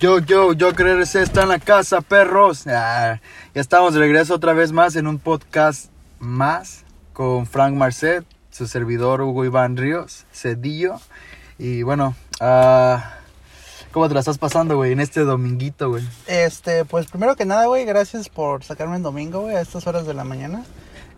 Yo, yo, yo creerse está en la casa, perros. Ah, ya estamos de regreso otra vez más en un podcast más con Frank Marcet, su servidor Hugo Iván Ríos, Cedillo. Y bueno, ah, ¿cómo te la estás pasando, güey, en este dominguito, güey? Este, pues primero que nada, güey, gracias por sacarme el domingo, güey, a estas horas de la mañana.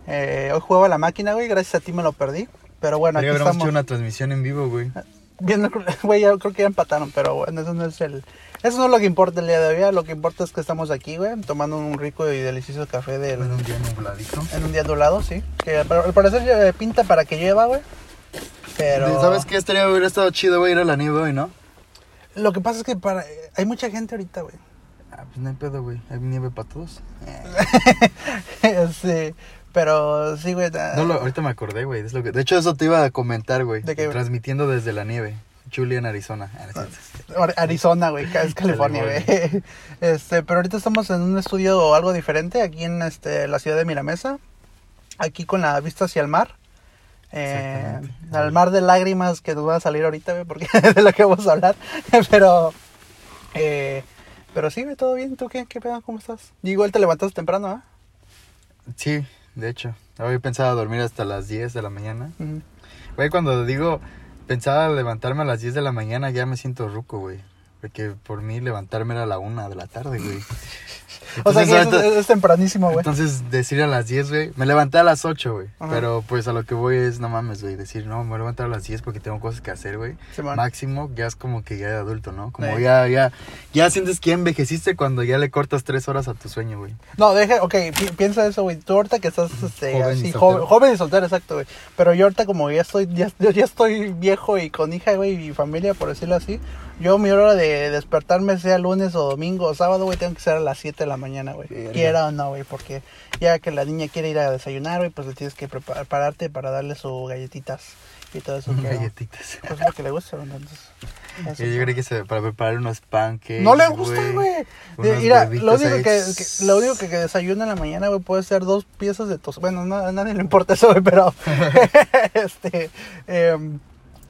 Eh, hoy jugaba la máquina, güey, gracias a ti me lo perdí. Pero bueno, aquí estamos. hecho una transmisión en vivo, güey. Viendo, güey, ya creo que ya empataron, pero bueno, eso no es el... Eso no es lo que importa el día de hoy, lo que importa es que estamos aquí, güey, tomando un rico y delicioso café del, En un día nubladito. en un día nublado, sí. Que al parecer eh, pinta para que llueva, güey. Pero... ¿Sabes qué? Estaría, hubiera estado chido, güey, ir a la nieve hoy, ¿no? Lo que pasa es que para... hay mucha gente ahorita, güey. Ah, pues no hay pedo, güey. Hay nieve para todos. sí, pero sí, güey. No, lo- ahorita me acordé, güey. es lo que- De hecho, eso te iba a comentar, güey. ¿De qué, güey? Transmitiendo desde la nieve. Julian, Arizona. Ah, Arizona, güey, es California, güey. Este, pero ahorita estamos en un estudio algo diferente aquí en este la ciudad de Miramesa, aquí con la vista hacia el mar. Eh, al mar de lágrimas que nos va a salir ahorita, güey, porque es de lo que vamos a hablar. pero eh, pero sí, güey, todo bien. ¿Tú qué? ¿Qué pedo? ¿Cómo estás? Y igual te levantaste temprano, ¿ah? Sí, de hecho. Había pensado dormir hasta las 10 de la mañana. Güey, cuando digo pensaba levantarme a las 10 de la mañana, ya me siento ruco, güey. Porque por mí levantarme era a la 1 de la tarde, güey. O sea que es, es- tempranísimo, güey. Entonces, decir a las 10, güey. Me levanté a las 8, güey. Pero pues a lo que voy es, no mames, güey. Decir, no, me voy a levantar a las 10 porque tengo cosas que hacer, güey. Simón. Máximo, ya es como que ya de adulto, ¿no? Como Sí. ya, ya, ya sientes que envejeciste cuando ya le cortas 3 horas a tu sueño, güey. No, deja, ok, pi- piensa eso, güey. Tú ahorita que estás este, Joven y así, soltero. joven, joven y soltero, exacto, güey. Pero yo ahorita como ya estoy, ya, ya estoy viejo y con hija, güey, y familia, por decirlo así. Yo mi hora de despertarme, sea lunes o domingo o sábado, güey, tengo que ser a las 7 de la mañana, güey. Verga. Quiera o no, güey, porque ya que la niña quiere ir a desayunar, güey, pues le tienes que prepar- prepararte para darle sus galletitas y todo eso. Galletitas. Pues lo que le gusta, güey, entonces. eso Yo creo que se, para preparar unos pancakes. no le gusta, güey. Mira, lo único que, que- lo único que, que desayuna en la mañana, güey, puede ser dos piezas de tos. Bueno, no, a nadie le importa eso, güey, pero este em,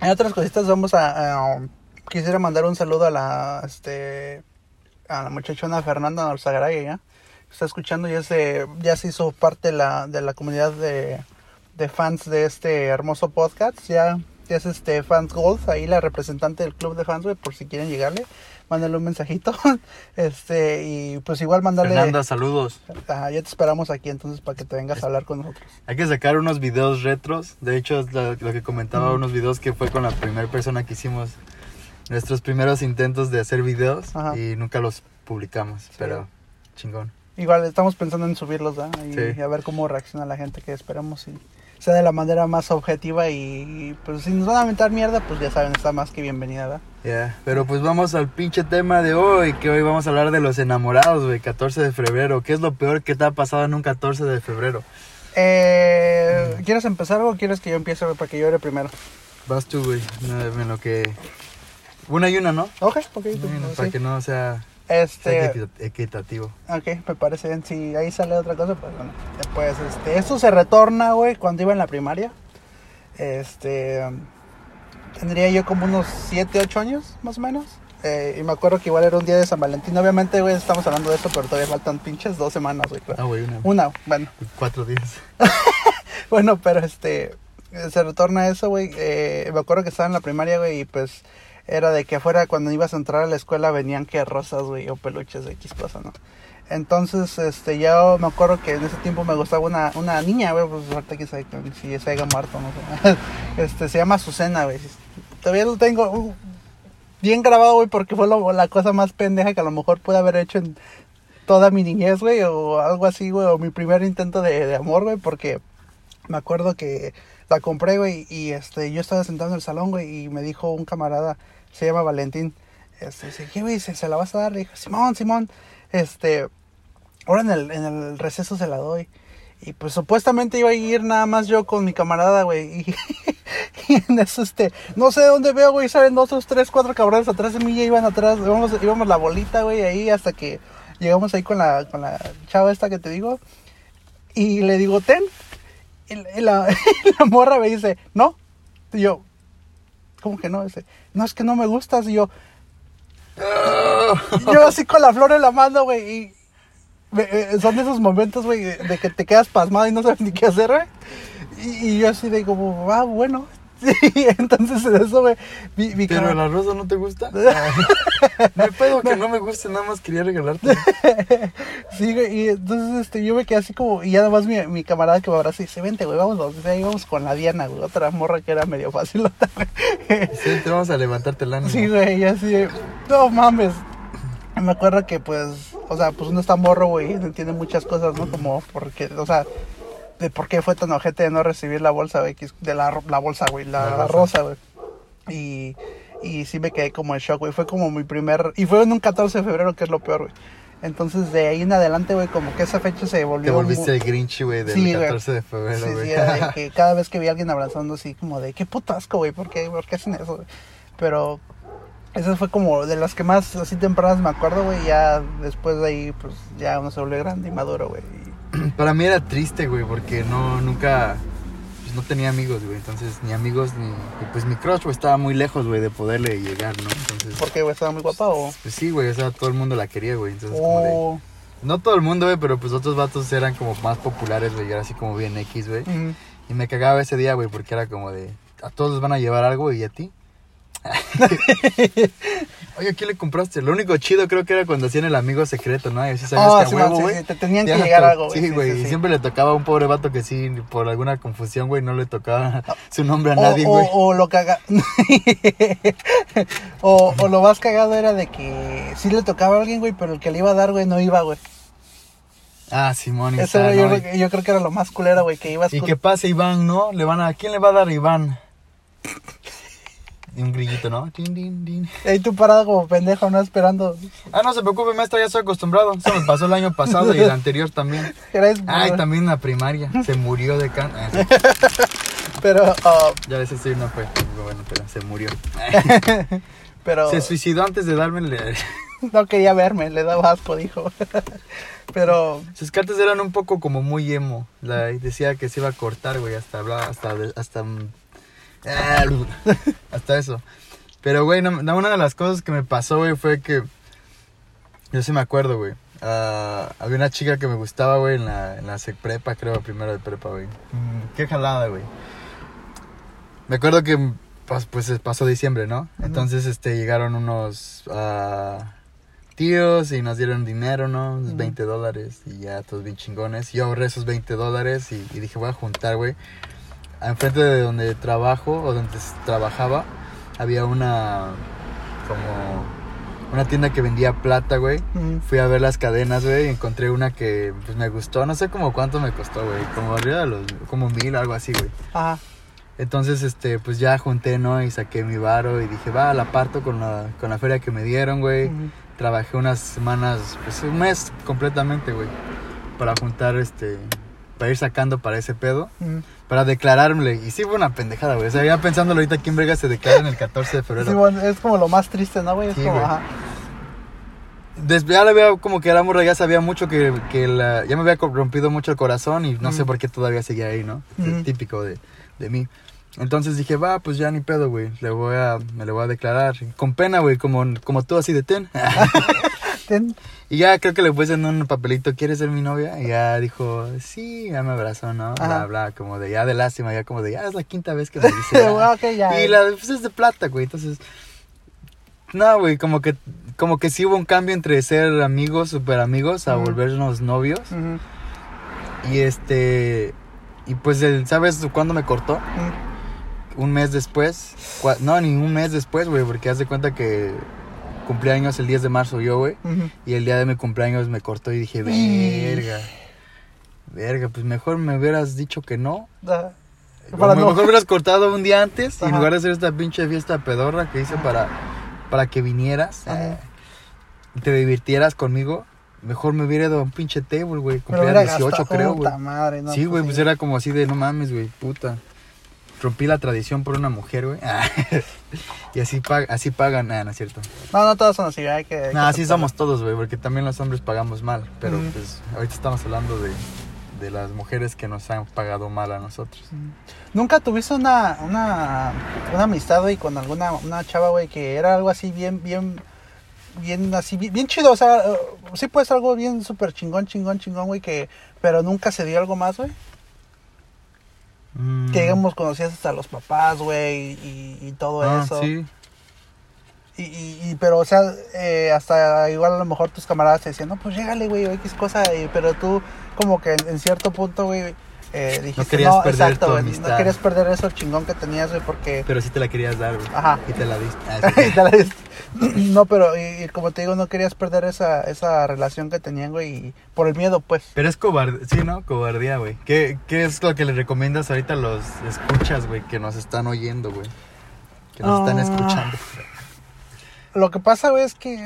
en otras cositas vamos a, a- quisiera mandar un saludo a la este a la muchachona Fernanda Alzagaraya, ¿ya? Está escuchando ya se ya se hizo parte de la de la comunidad de de fans de este hermoso podcast, ya ya es este Fans Gold, ahí la representante del club de fans, güey, por si quieren llegarle, mándale un mensajito. Este, y pues igual mandarle Fernanda, saludos. Ya te esperamos aquí entonces para que te vengas a hablar con nosotros. Hay que sacar unos videos retros. De hecho, es lo, lo que comentaba, unos videos que fue con la primera persona que hicimos nuestros primeros intentos de hacer videos Ajá. y nunca los publicamos, pero chingón. Igual estamos pensando en subirlos, ¿verdad? Y, Sí. y a ver cómo reacciona la gente que esperemos y sea de la manera más objetiva y, pues si nos van a aventar mierda, pues ya saben, está más que bienvenida, ¿verdad? Ya, pero pues vamos al pinche tema de hoy, que hoy vamos a hablar de los enamorados, güey, 14 de febrero. ¿Qué es lo peor que te ha pasado en un 14 de febrero? Eh, ¿Quieres empezar o quieres que yo empiece para que yo era primero? Vas tú, güey, en lo que... Una y una, ¿no? Ok, ok. Bueno, sí. Para que no sea, Este, equita- equitativo. ok, me parece bien. Si ahí sale otra cosa, pues bueno. Después, este, esto se retorna, güey, cuando iba en la primaria. Este, tendría yo como unos 7, 8 años, más o menos. Eh, y me acuerdo que igual era un día de San Valentín. Obviamente, güey, estamos hablando de esto, pero todavía faltan pinches dos semanas, güey. Ah, güey, una. Una, bueno. Cuatro días. Bueno, pero este, se retorna eso, güey. Eh, me acuerdo que estaba en la primaria, güey, y pues era de que afuera cuando ibas a entrar a la escuela venían que rosas, güey, o peluches de X cosa, ¿no? Entonces, este, ya me acuerdo que en ese tiempo me gustaba una, una niña, güey, pues ahorita que sabe si se haya muerto, no sé. Este, se llama Azucena, güey. Todavía lo tengo uh, bien grabado, güey, porque fue lo- la cosa más pendeja que a lo mejor pude haber hecho en toda mi niñez, güey, o algo así, güey, o mi primer intento de, de amor, güey, porque me acuerdo que la compré, güey, y este, yo estaba sentado en el salón, güey, y me dijo un camarada, se llama Valentín, este, dice, ¿qué, güey, se, la vas a dar? Le dije, Simón, Simón, este, ahora en el, en el receso se la doy. Y pues supuestamente iba a ir nada más yo con mi camarada, güey. Y, en eso, este, no sé de dónde veo, güey, salen dos, tres, cuatro cabrones atrás de mí, ya iban atrás, íbamos, íbamos la bolita, güey, ahí hasta que llegamos ahí con la, con la chava esta que te digo. Y le digo, ten. Y la, y la morra me dice, no. Y yo, ¿cómo que no? Dice, no, es que no me gustas. Y yo, Yo así con la flor en la mano, güey. Y eh, son esos momentos, güey, de que te quedas pasmado y no sabes ni qué hacer, güey. Y, yo así como, ah, bueno. Sí, entonces en eso, güey, mi, mi ¿Pero la rosa no te gusta? no hay pedo que no me guste, nada más quería regalarte. Sí, güey, y entonces este, yo me quedé así como, y ya nada más mi, mi camarada que me abraza y dice, vente, güey, vamos, vamos, ahí vamos con la Diana, güey, otra morra que era medio fácil. Sí, te vamos a levantarte el ánimo. Sí, güey, y así, no mames. Me acuerdo que, pues, o sea, pues uno está morro, güey, entiende muchas cosas, ¿no? Como, porque, o sea, de por qué fue tan ojete de no recibir la bolsa, es- de la, la bolsa, güey, la, La rosa. güey. Y, y sí me quedé como en shock, güey, fue como mi primer, y fue en un 14 de febrero, que es lo peor, güey. Entonces, de ahí en adelante, güey, como que esa fecha se volvió... Te volviste mu- el Grinch, güey, del Sí, güey. 14 de febrero, Sí, güey. sí, era de que cada vez que vi a alguien abrazando así como de qué putasco, güey, ¿por qué, ¿por qué hacen eso, güey? Pero esa fue como de las que más así tempranas me acuerdo, güey, ya después de ahí pues ya uno se volvió grande y maduro, güey. Para mí era triste, güey, porque no, nunca, pues no tenía amigos, güey. Entonces, ni amigos, ni, y pues mi crush, güey, estaba muy lejos, güey, de poderle llegar, ¿no? Entonces, ¿Por qué, güey? ¿Estaba muy guapa o...? pues sí, güey, o sea, todo el mundo la quería, güey. Entonces, como de, o... no todo el mundo, güey, pero pues otros vatos eran como más populares, güey, y era así como bien X, güey. Y me cagaba ese día, güey, porque era como de, a todos les van a llevar algo y a ti. Oye, ¿a quién le compraste? Lo único chido creo que era cuando hacían el amigo secreto, ¿no? Y así sabías Ah, que a sí, huevo, sí, güey. sí, te tenían que llegar algo, güey. Sí, güey. y siempre le tocaba a un pobre vato que sí, por alguna confusión, güey, no le tocaba su nombre a O, nadie, o, güey. o lo caga... o, o lo más cagado era de que sí le tocaba a alguien, güey, pero el que le iba a dar, güey, no iba, güey. Ah, Simón Eso era- yo, ¿no? creo, que- yo creo que era lo más culero, güey, que ibas Y que pase Iván, ¿no? Le van a... ¿a ¿Quién le va a dar a Iván? Y un grillito, ¿no? Tin, tin. Ahí tú parado como pendejo, ¿no? Esperando. Ah, no se preocupe, maestra, ya estoy acostumbrado. Eso me pasó el año pasado y el anterior también. Eres- Ay, también en la primaria. Se murió de can... ah. Pero, ah, Ya ves, sí, no fue. Bueno, pero se murió. pero Se suicidó antes de darme el... no quería verme, le daba asco, dijo. pero, Sus cartas eran un poco como muy emo. La, decía que se iba a cortar, güey, hasta hasta, hasta, ah, hasta eso. Pero, güey, no- una de las cosas que me pasó, güey, fue que, yo sí me acuerdo, güey. ah, había una chica que me gustaba, güey, en la, en la sec prepa, creo, primero de prepa, güey. Mm, qué jalada, güey. Me acuerdo que, pues, pues pasó diciembre, ¿no? Entonces, este, llegaron unos ah, tíos y nos dieron dinero, ¿no? Unos Ujú. 20 dólares y ya todos bien chingones. Yo ahorré esos 20 dólares y, y dije, voy a juntar, güey. Enfrente de donde trabajo o donde trabajaba, había una, como, una tienda que vendía plata, güey. Fui a ver las cadenas, güey, y encontré una que pues me gustó, no sé como cuánto me costó, güey, como arriba de los, como mil, algo así, güey. ajá. Entonces, este, pues ya junté, ¿no? Y saqué mi varo y dije, va, la parto con la, con la feria que me dieron, güey. Trabajé unas semanas, pues un mes completamente, güey, para juntar, este, para ir sacando para ese pedo. Para declararme. Y sí fue una pendejada, güey. O sea, ya pensándolo ahorita, ¿quién verga se declara en el 14 de febrero? Sí, bueno, es como lo más triste, ¿no, güey? Es Sí, como, güey. ajá. Desde ya le veo como que era morra, ya sabía mucho que, que la, ya me había rompido mucho el corazón y no sé Mm. por qué todavía seguía ahí, ¿no? Mm. Típico de, de mí. Entonces dije, va, pues ya ni pedo, güey. Le voy a, me le voy a declarar. Con pena, güey, como, como tú así de ten. Y ya creo que le puse en un papelito, ¿quieres ser mi novia? Y ya dijo, sí, ya me abrazó, ¿no? Bla, bla, como de ya de lástima, ya como de ya es la quinta vez que me dice. ya. Bueno, ok, ya. Y la pues, es de plata, güey. Entonces, no, güey, como que, como que sí hubo un cambio entre ser amigos, super amigos, a volvernos novios. Y este, y pues, ¿sabes cuándo me cortó? Un mes después. No, ni un mes después, güey, porque haz de cuenta que cumplí años el 10 de marzo yo, güey. Y el día de mi cumpleaños me cortó y dije, verga. Verga, pues mejor me hubieras dicho que no. Ah, Para me- no- Mejor hubieras cortado un día antes y en lugar de hacer esta pinche fiesta pedorra que hice para, para que vinieras eh, y te divirtieras conmigo. Mejor me hubiera a un pinche table, güey. Cumplía hubiera 18, gastado- creo, güey. no, sí, güey, pues sí. era como así de no mames, güey, puta. Rompí la tradición por una mujer, güey. y así, pag- así pagan. Nah, no es cierto. No, no todos son así, hay que... hay que No, así somos todos, güey, porque también los hombres pagamos mal. Pero pues ahorita estamos hablando de, de las mujeres que nos han pagado mal a nosotros. ¿Nunca tuviste una, una, una amistad, güey, con alguna una chava, güey, que era algo así bien, bien, bien así, bien, bien chido, o sea, eh, sí puede ser algo bien súper chingón, chingón, chingón, güey, que, pero nunca se dio algo más, güey. Mm. Que digamos, conocías hasta los papás, güey, y, y todo Ah, eso. sí. Y, y, y- pero, o sea, eh, hasta igual a lo mejor tus camaradas te decían, no, pues llégale, güey, o X cosa, y- pero tú, como que en, en cierto punto, güey, eh, dijiste, querías perder exacto, tu no querías perder eso chingón que tenías, güey, porque... Pero sí te la querías dar, güey. Ajá. Y te la diste. Ah, sí. Y te la diste. no, pero, y, y como te digo, no querías perder esa, esa relación que tenían, güey, y por el miedo, pues. Pero es cobardía, sí, ¿no? Cobardía, güey. ¿Qué, ¿Qué es lo que le recomiendas ahorita a los escuchas, güey, que nos están oyendo, güey? Que nos están Ah. escuchando. Lo que pasa, güey, es que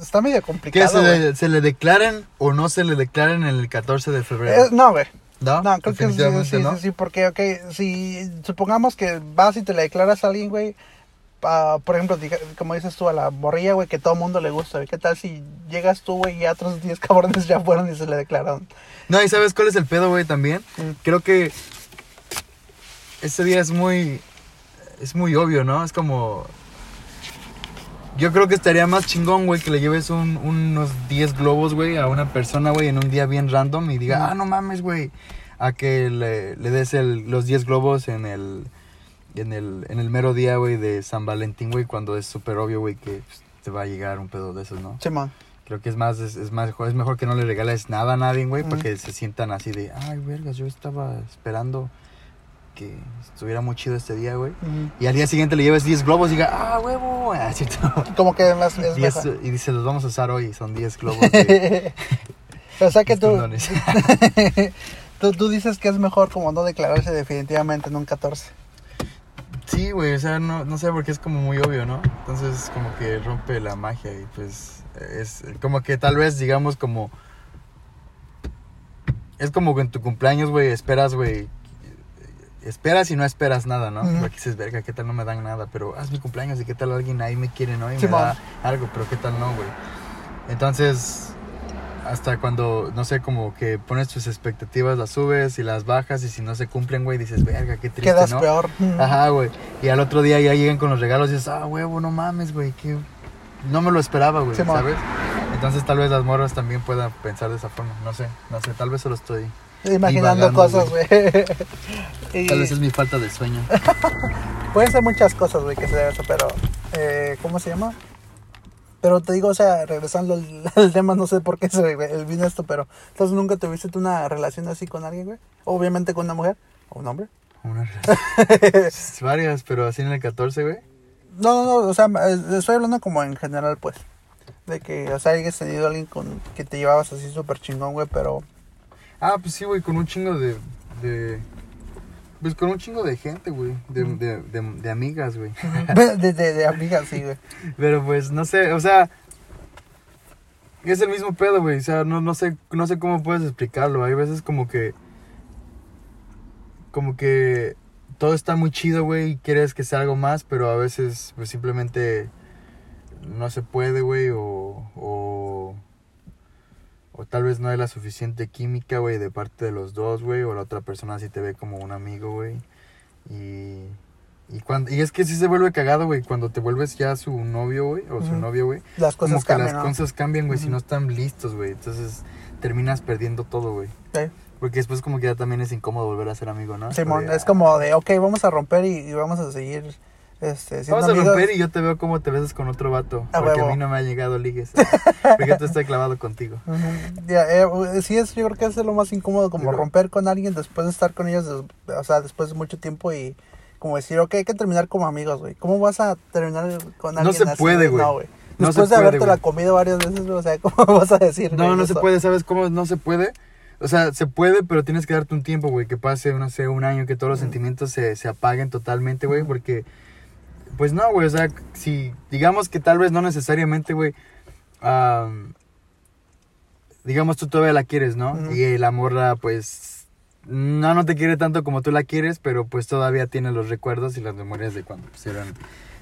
está medio Que complicado, se le, se le declaren o no se le declaren en el 14 de febrero. Eh, no, güey. ¿No? No, creo que sí, sí, no. sí, sí, porque, ok, si supongamos que vas y te le declaras a alguien, güey, pa- por ejemplo, como dices tú, a la morrilla, güey, que todo mundo le gusta, güey, ¿qué tal si llegas tú, güey, y otros 10 cabrones ya fueron y se le declararon? No, y ¿sabes cuál es el pedo, güey, también? Mm. Creo que ese día es muy... Es muy obvio, ¿no? Es como... Yo creo que estaría más chingón, güey, que le lleves un- unos 10 globos, güey, a una persona, güey, en un día bien random y diga, Mm. ah, no mames, güey, a que le, le des el- los 10 globos en el, en el, en el mero día, güey, de San Valentín, güey, cuando es súper obvio, güey, que pues, te va a llegar un pedo de esos, ¿no? Simón. Creo que es más, es, es más, es mejor que no le regales nada a nadie, güey, para Ujú. que se sientan así de, ay, vergas, yo estaba esperando que estuviera muy chido este día, güey. Y al día siguiente le lleves 10 globos y diga, ah, huevo, ah, ¿cierto? Como que más es 10, mejor. y dice, los vamos a usar hoy, son 10 globos de o sea que tú, tú, tú dices que es mejor como no declararse definitivamente en un 14. Sí, güey, o sea, no, no sé, porque es como muy obvio, ¿no? Entonces como que rompe la magia y pues es como que tal vez, digamos, como... Es como que en tu cumpleaños, güey, esperas, güey. Esperas y no esperas nada, ¿no? Porque dices, verga, ¿qué tal no me dan nada? Pero haz mi cumpleaños y qué tal alguien ahí me quiere, ¿no? Y Sí, me da algo, pero ¿qué tal no, güey? Entonces, hasta cuando, no sé, como que pones tus expectativas, las subes y las bajas y si no se cumplen, güey, dices, verga, qué triste, Quedas ¿no? peor. Ajá, güey. Y al otro día ya llegan con los regalos y dices, ah, huevo, no mames, güey, que no me lo esperaba, güey, Sí. ¿sabes? Entonces tal vez las morras también puedan pensar de esa forma, no sé, no sé, tal vez solo estoy. Imaginando divagando, cosas, güey. Y Tal vez es mi falta de sueño. Pueden ser muchas cosas, güey, que se debe eso, pero... Eh, ¿Cómo se llama? Pero te digo, o sea, regresando al, al tema, no sé por qué se vino esto, pero... Entonces, ¿nunca tuviste tú una relación así con alguien, güey? Obviamente con una mujer o un hombre. Una relación. Varias, pero así en el 14, güey. No, no, no, o sea, estoy hablando como en general, pues. De que, o sea, hayas tenido alguien con que te llevabas así súper chingón, güey, pero... Ah, pues sí, güey, con un chingo de, de... Pues con un chingo de gente, güey, de, Mm. de, de, de amigas, güey. de, de, de amigas, sí, güey. Pero pues no sé, o sea, es el mismo pedo, güey. O sea, no, no sé, no sé cómo puedes explicarlo. Hay veces como que, como que todo está muy chido, güey, y quieres que sea algo más, pero a veces pues simplemente no se puede, güey, o, o, o tal vez no hay la suficiente química, güey, de parte de los dos, güey, o la otra persona sí te ve como un amigo, güey. Y, y, cuando, y es que sí se vuelve cagado, güey, cuando te vuelves ya su novio, güey, o su novio, güey. Las Como cosas que cambian, las ¿no? cosas cambian, güey, si no están listos, güey. Entonces terminas perdiendo todo, güey. Sí. Porque después como que ya también es incómodo volver a ser amigo, ¿no? Simón, Porque, es como de, ok, vamos a romper y, y vamos a seguir este, Vamos a romper y yo te veo como te besas con otro vato. Porque huevo. a mí no me ha llegado ligues. porque tú estoy clavado contigo. Ya, eh, sí, es, yo creo que es lo más incómodo, como Pero- romper con alguien después de estar con ellos, o sea, después de mucho tiempo y como decir, ok, hay que terminar como amigos, güey. ¿Cómo vas a terminar con No alguien se así, puede, güey. No, güey. No Después se de puede, haberte la comido varias veces, o sea, ¿cómo vas a decir? No, no se puede, ¿sabes cómo no se puede? O sea, se puede, pero tienes que darte un tiempo, güey, que pase, no sé, un año, que todos los sentimientos se, se apaguen totalmente, güey, porque, pues no, güey, o sea, si, digamos que tal vez no necesariamente, güey, am, digamos tú todavía la quieres, ¿no? Ujú. Y la morra, pues, no, no te quiere tanto como tú la quieres, pero pues todavía tiene los recuerdos y las memorias de cuando pues, eran,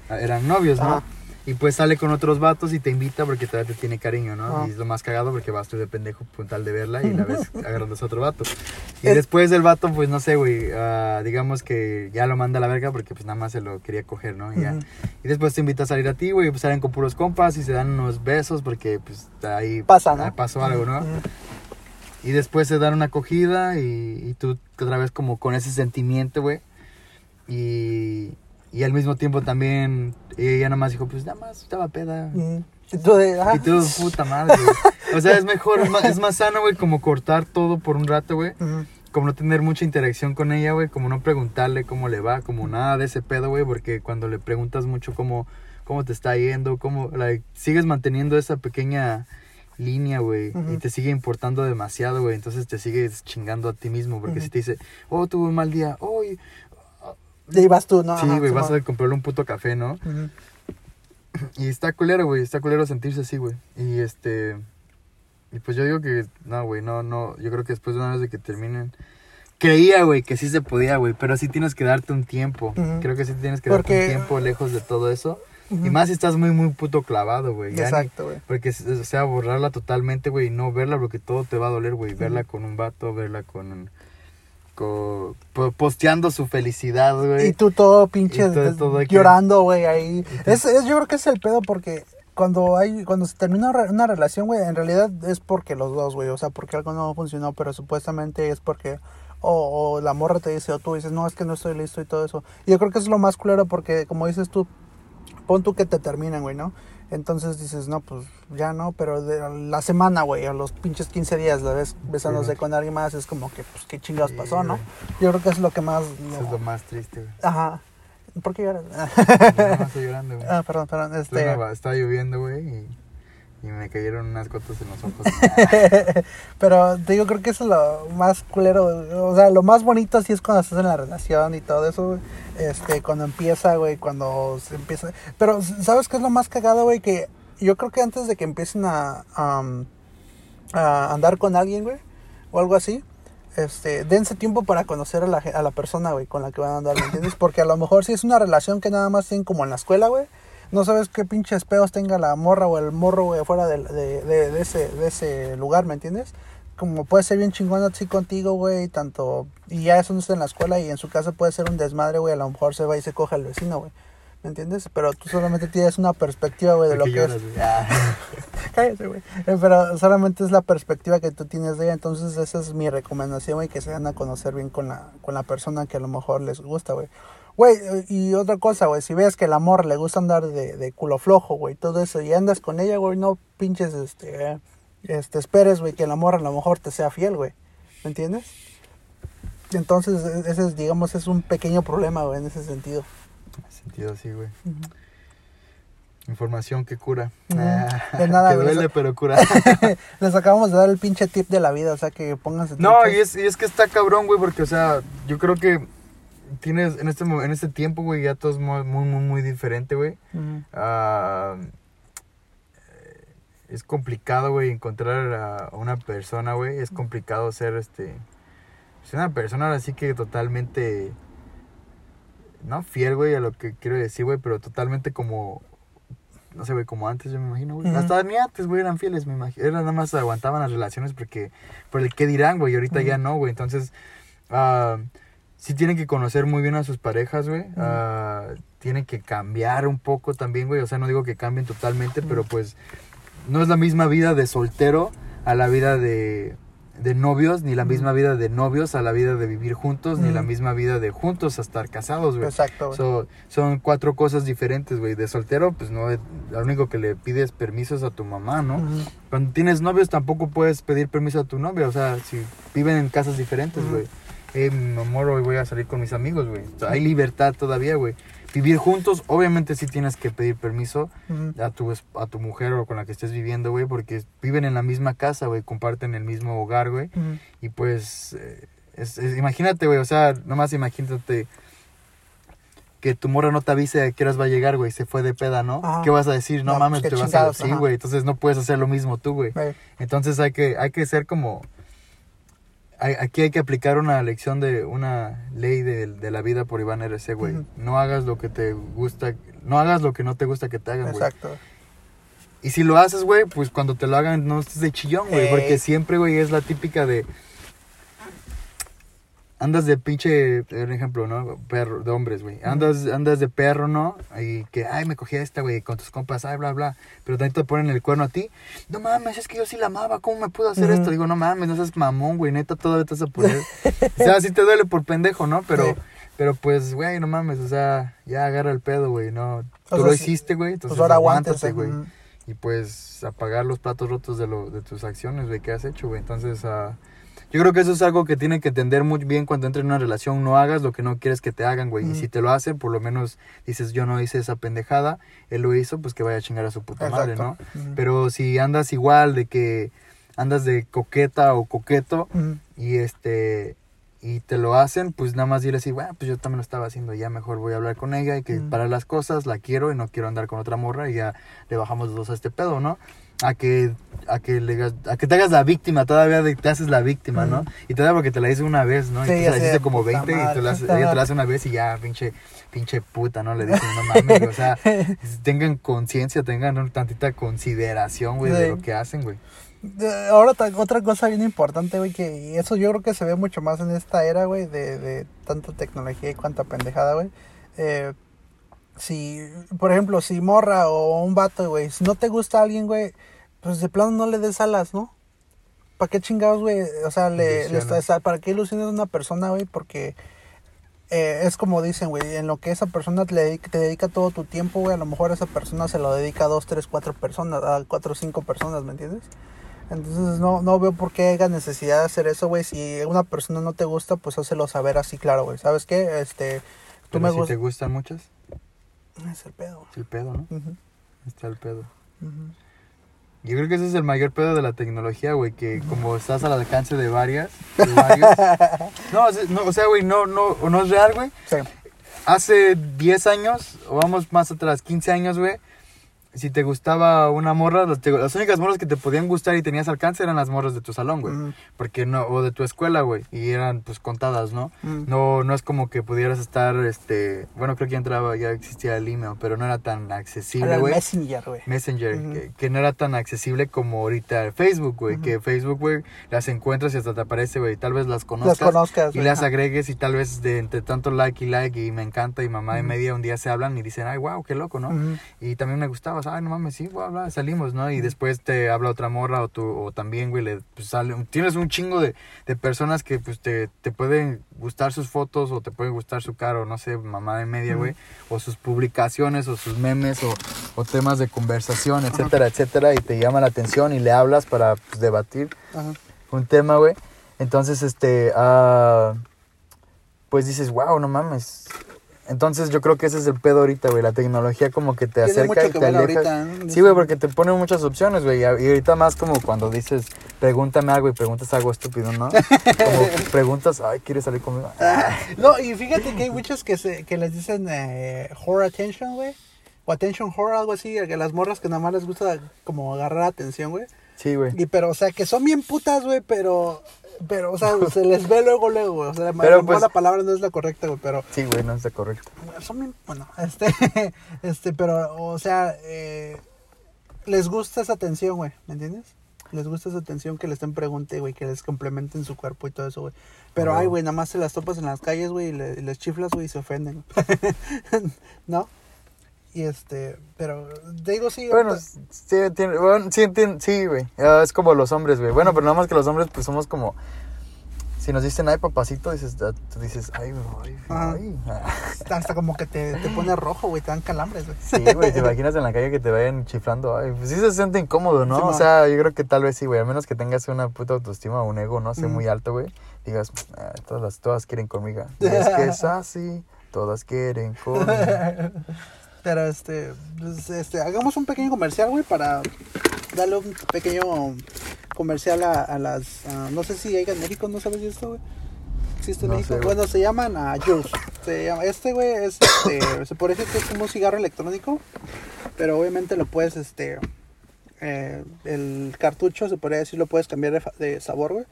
eran novios, ¿no? Ajá. Y pues sale con otros vatos y te invita porque todavía te tiene cariño, ¿no? Ah. Y es lo más cagado porque vas tú de pendejo con tal de verla y la ves agarrando a otro vato. Y Es- después del vato, pues no sé, güey, ah, digamos que ya lo manda a la verga porque pues nada más se lo quería coger, ¿no? Y, ya. Ujú. y después te invita a salir a ti, güey, pues salen con puros compas y se dan unos besos porque pues ahí Pasa, ¿no? ah, pasó algo, ¿no? Ujú. Y después se dan una acogida y, y tú otra vez como con ese sentimiento, güey. Y, y al mismo tiempo también ella nada más dijo, pues nada más estaba peda. Ujú. Y tú de, ah, Y tú, puta madre, güey. O sea, es mejor, es más, es más sano, güey, como cortar todo por un rato, güey. Como no tener mucha interacción con ella, güey. Como no preguntarle cómo le va, como nada de ese pedo, güey. Porque cuando le preguntas mucho cómo, cómo te está yendo, cómo, like, sigues manteniendo esa pequeña línea, güey. Y te sigue importando demasiado, güey. Entonces te sigues chingando a ti mismo. Porque si te dice, oh, tuve un mal día, oh, y- vas tú, ¿no? sí, güey, vas a comprarle un puto café, ¿no? Y está culero, güey, está culero sentirse así, güey. Y este... Y pues yo digo que, no, güey, no, no, yo creo que después de una vez de que terminen... Creía, güey, que sí se podía, güey, pero sí tienes que darte un tiempo. Creo que sí tienes que darte un tiempo lejos de todo eso. Y más si estás muy, muy puto clavado, güey. Exacto, güey. Porque, o sea, borrarla totalmente, güey, y no verla porque todo te va a doler, güey. Verla con un vato, verla con... un- posteando su felicidad, güey. Y tú todo pinche todo- todo llorando, güey, ahí. Es, es- yo creo que es el pedo porque cuando hay cuando se termina una re- una relación, güey, en realidad es porque los dos, güey, o sea, porque algo no funcionó, pero supuestamente es porque o, o la morra te dice o tú dices, "No, es que no estoy listo" y todo eso. Y yo creo que eso es lo más culero porque como dices tú, pon tú que te terminan, güey, ¿no? Entonces dices, no, pues ya no, pero de la semana, güey, a los pinches 15 días la ves besándose Sí. con alguien más, es como que, pues, qué chingados Sí, pasó, ¿no? Yo creo que es lo que más... Eso es lo más triste, güey. Ajá. ¿Por qué lloras? No, no estoy llorando, güey. ah, perdón, perdón. Este... Estaba, estaba lloviendo, güey, y, y me cayeron unas gotas en los ojos. Pero te digo, creo que eso es lo más culero. O sea, lo más bonito sí es cuando estás en la relación y todo eso. Este, cuando empieza, güey, cuando se empieza. Pero, ¿sabes qué es lo más cagado, güey? Que yo creo que antes de que empiecen a, a andar con alguien, güey, o algo así, este, dense tiempo para conocer a la, a la persona, güey, con la que van a andar, ¿me entiendes? Porque a lo mejor si es una relación que nada más tienen como en la escuela, güey, no sabes qué pinches peos tenga la morra o el morro, güey, fuera de, de, de, de ese, de ese lugar, ¿me entiendes? Como puede ser bien chingón así contigo, güey, tanto... Y ya eso no está en la escuela y en su casa puede ser un desmadre, güey, a lo mejor se va y se coge al vecino, güey. ¿Me entiendes? Pero tú solamente tienes una perspectiva, güey, de lo ¿Por qué que es... lloras, güey? Ah. Cállate, güey. Eh, pero solamente es la perspectiva que tú tienes de ella. Entonces, esa es mi recomendación, güey, que se van a conocer bien con la, con la persona que a lo mejor les gusta, güey. Güey, y otra cosa, güey, si ves que el amor le gusta andar de, de culo flojo, güey, todo eso, y andas con ella, güey, no pinches, este, este, esperes, güey, que el amor a lo mejor te sea fiel, güey. ¿Me entiendes? Entonces, e- ese es, digamos, es un pequeño problema, güey, en ese sentido. Sentido así, güey. Información que cura. Ah, De nada, que duele, pero cura. Les acabamos de dar el pinche tip de la vida, o sea, que pónganse No, y es, y es que está cabrón, güey, porque, o sea, yo creo que tienes en este, en este tiempo, güey, ya todo es muy, muy, muy, diferente, güey. Eh, es complicado, güey, encontrar a una persona, güey. Es complicado ser, este, pues, una persona ahora sí que totalmente, no fiel, güey, a lo que quiero decir, güey, pero totalmente como, no sé, güey, como antes, yo me imagino, güey. Hasta ni antes, güey, eran fieles, me imagino. Era nada más aguantaban las relaciones porque, por el qué dirán, güey, y ahorita ya no, güey. Entonces, ah, sí tienen que conocer muy bien a sus parejas, güey. Ah, tienen que cambiar un poco también, güey. O sea, no digo que cambien totalmente, pero pues no es la misma vida de soltero a la vida de, de novios, ni la misma vida de novios a la vida de vivir juntos, ni la misma vida de juntos a estar casados, güey. Exacto, güey. So, son cuatro cosas diferentes, güey. De soltero, pues no, lo único que le pides permiso es a tu mamá, ¿no? Cuando tienes novios tampoco puedes pedir permiso a tu novia, o sea, si viven en casas diferentes, güey. Eh, mi amor, hoy voy a salir con mis amigos, güey. O sea, hay libertad todavía, güey. Vivir juntos, obviamente sí tienes que pedir permiso a tu, a tu mujer o con la que estés viviendo, güey, porque viven en la misma casa, güey, comparten el mismo hogar, güey. Y pues, eh, es- es- imagínate, güey, o sea, nomás imagínate que tu morra no te avise a qué horas va a llegar, güey, se fue de peda, ¿no? Ajá. ¿Qué vas a decir? No, No, mames, pues, te vas a... Sí, güey, entonces no puedes hacer lo mismo tú, güey. Güey. Entonces hay que, hay que ser como... aquí hay que aplicar una lección de una ley de, de la vida por Iván RC, güey. No hagas lo que te gusta, no hagas lo que no te gusta que te hagan, güey. Exacto. Y si lo haces, güey, pues cuando te lo hagan no estés de chillón, güey. Ey. Porque siempre, güey, es la típica de... Andas de pinche, por ejemplo, ¿no? Perro, de hombres, güey. Andas, andas de perro, ¿no? Y que, ay, me cogí a esta, güey, con tus compas, ay, bla, bla. Pero también te ponen el cuerno a ti. No mames, es que yo sí la amaba, ¿cómo me pudo hacer esto? Digo, no mames, no seas mamón, güey, neta, todavía te vas a poner... o sea, sí te duele por pendejo, ¿no? Pero, Sí. pero pues, güey, no mames, o sea, ya agarra el pedo, güey, no. O Tú sea, lo hiciste, güey, entonces Pues ahora aguántate, güey y pues apagar los platos rotos de, lo, de tus acciones, güey, que has hecho, güey. Entonces, ah, yo creo que eso es algo que tienen que entender muy bien cuando entres en una relación. No hagas lo que no quieres que te hagan, güey. Y si te lo hacen, por lo menos dices, yo no hice esa pendejada, él lo hizo, pues que vaya a chingar a su puta madre, ¿no? Pero si andas igual de que andas de coqueta o coqueto y este y te lo hacen, pues nada más dile así, bueno, pues yo también lo estaba haciendo, ya mejor voy a hablar con ella y que para las cosas la quiero y no quiero andar con otra morra y ya le bajamos los dos a este pedo, ¿no? A que a que le a que te hagas la víctima, todavía de- te haces la víctima, ¿no? Y todavía porque te la hice una vez, ¿no? Sí, y tú la hiciste como puta 20 y tú la puta ella te la hace una vez y ya, pinche pinche puta, ¿no? Le dicen, no mames, o sea, tengan conciencia, tengan tantita consideración, güey, de lo que hacen, güey. Ahora otra cosa bien importante, güey, que y eso yo creo que se ve mucho más en esta era, güey, de, de tanta tecnología y cuánta pendejada, güey. Eh, si, por ejemplo, si morra o un vato, güey, si no te gusta alguien, güey, pues de plano no le des alas, ¿no? ¿Para qué chingados, güey? O sea, le, le Ilusionas. está- ¿para qué ilusiones a una persona, güey? Porque eh, es como dicen, güey, en lo que esa persona te dedica, te dedica todo tu tiempo, güey, a lo mejor esa persona se lo dedica a dos, tres, cuatro personas, a cuatro cinco personas, ¿me entiendes? Entonces no, no veo por qué haya necesidad de hacer eso, güey. Si una persona no te gusta, pues hácelo saber así, claro, güey. ¿Sabes qué? Este, tú Pero me si te gustan muchas, Es el pedo. es el pedo, ¿no? Está el pedo. Yo creo que ese es el mayor pedo de la tecnología, güey, que como estás al alcance de varias, de varios. No, o sea, no, o sea, güey, no, no, no es real, güey. Sí. Hace 10 años, o vamos más atrás, 15 años, güey, si te gustaba una morra, las, te- las únicas morras que te podían gustar y tenías alcance eran las morras de tu salón, güey. Porque no, o de tu escuela, güey, y eran pues contadas, ¿no? No, no es como que pudieras estar, este, bueno, creo que ya entraba, ya existía el email, pero no era tan accesible, güey. Messenger, güey. Messenger, que, que no era tan accesible como ahorita Facebook, güey. Que Facebook, güey, las encuentras y hasta te aparece, güey. Tal vez las conozcas. Las conozcas. Y las agregues y tal vez de entre tanto like y like y me encanta y mamá y media un día se hablan y dicen, ay, wow, qué loco, ¿no? Y también me ay, no mames, sí, bla, bla, salimos, ¿no? Y después te habla otra morra o tú, o también, güey, le pues, sale, tienes un chingo de, de personas que pues te, te pueden gustar sus fotos o te puede gustar su cara o no sé, mamá de media, güey, o sus publicaciones o sus memes o, o temas de conversación, etcétera, etcétera, y te llama la atención y le hablas para pues, debatir Ajá. un tema, güey. Entonces, este, ah, pues dices, wow, no mames. Entonces yo creo que ese es el pedo ahorita, güey. La tecnología como que te acerca mucho y que te aleja. ahorita, ¿no? Sí, güey, porque te pone muchas opciones, güey. Y ahorita más como cuando dices, pregúntame algo y preguntas algo estúpido, ¿no? Como preguntas, ay, ¿quieres salir conmigo? Ah, No, y fíjate que hay muchas que, se, que les dicen eh, horror attention, güey. O attention horror, algo así. Que las morras que nada más les gusta como agarrar atención, güey. Sí, güey. Y pero, o sea, que son bien putas, güey, pero... Pero, o sea, se les ve luego, luego. O sea, Pero, pues- la palabra no es la correcta, güey, pero... Sí, güey, no está correcto. Son bien... Bueno, este... este, pero, o sea, eh, les gusta esa atención, güey, ¿me entiendes? Les gusta esa atención que les estén pregunte, güey, que les complementen su cuerpo y todo eso, güey. Pero, ay, güey, nada más se las topas en las calles, güey, y, le- y les chiflas, güey, y se ofenden. ¿No? Y este, pero, digo, sí. Bueno, sí, tiene- bueno, sí, entiendo- sí, güey. Ah, es como los hombres, güey. Bueno, pero nada más que los hombres, pues somos como. Si nos dicen, ay, papacito, dices, ah, tú dices, ay, güey, ay. hasta como que te, te pone rojo, güey, te dan calambres, güey. Sí, güey, te imaginas en la calle que te vayan chiflando. Ay, pues sí se siente incómodo, ¿no? Sí, o sea, yo creo que tal vez sí, güey. A menos que tengas una puta autoestima o un ego, no sé, Mm. muy alto, güey. Digas, "Ah, todas, todas quieren conmigo. Y es que es así, todas quieren conmigo. Pero este, pues, este, hagamos un pequeño comercial, güey, para darle un pequeño comercial a, a las, a- no sé si hay en México, ¿no sabes de esto, güey? ¿Existe en No México? sé, bueno, se llaman a Juice. Se llama, este, güey, es, este, se decir que es como un cigarro electrónico, pero obviamente lo puedes, este, eh, el cartucho, se podría decir, lo puedes cambiar de, de sabor, güey.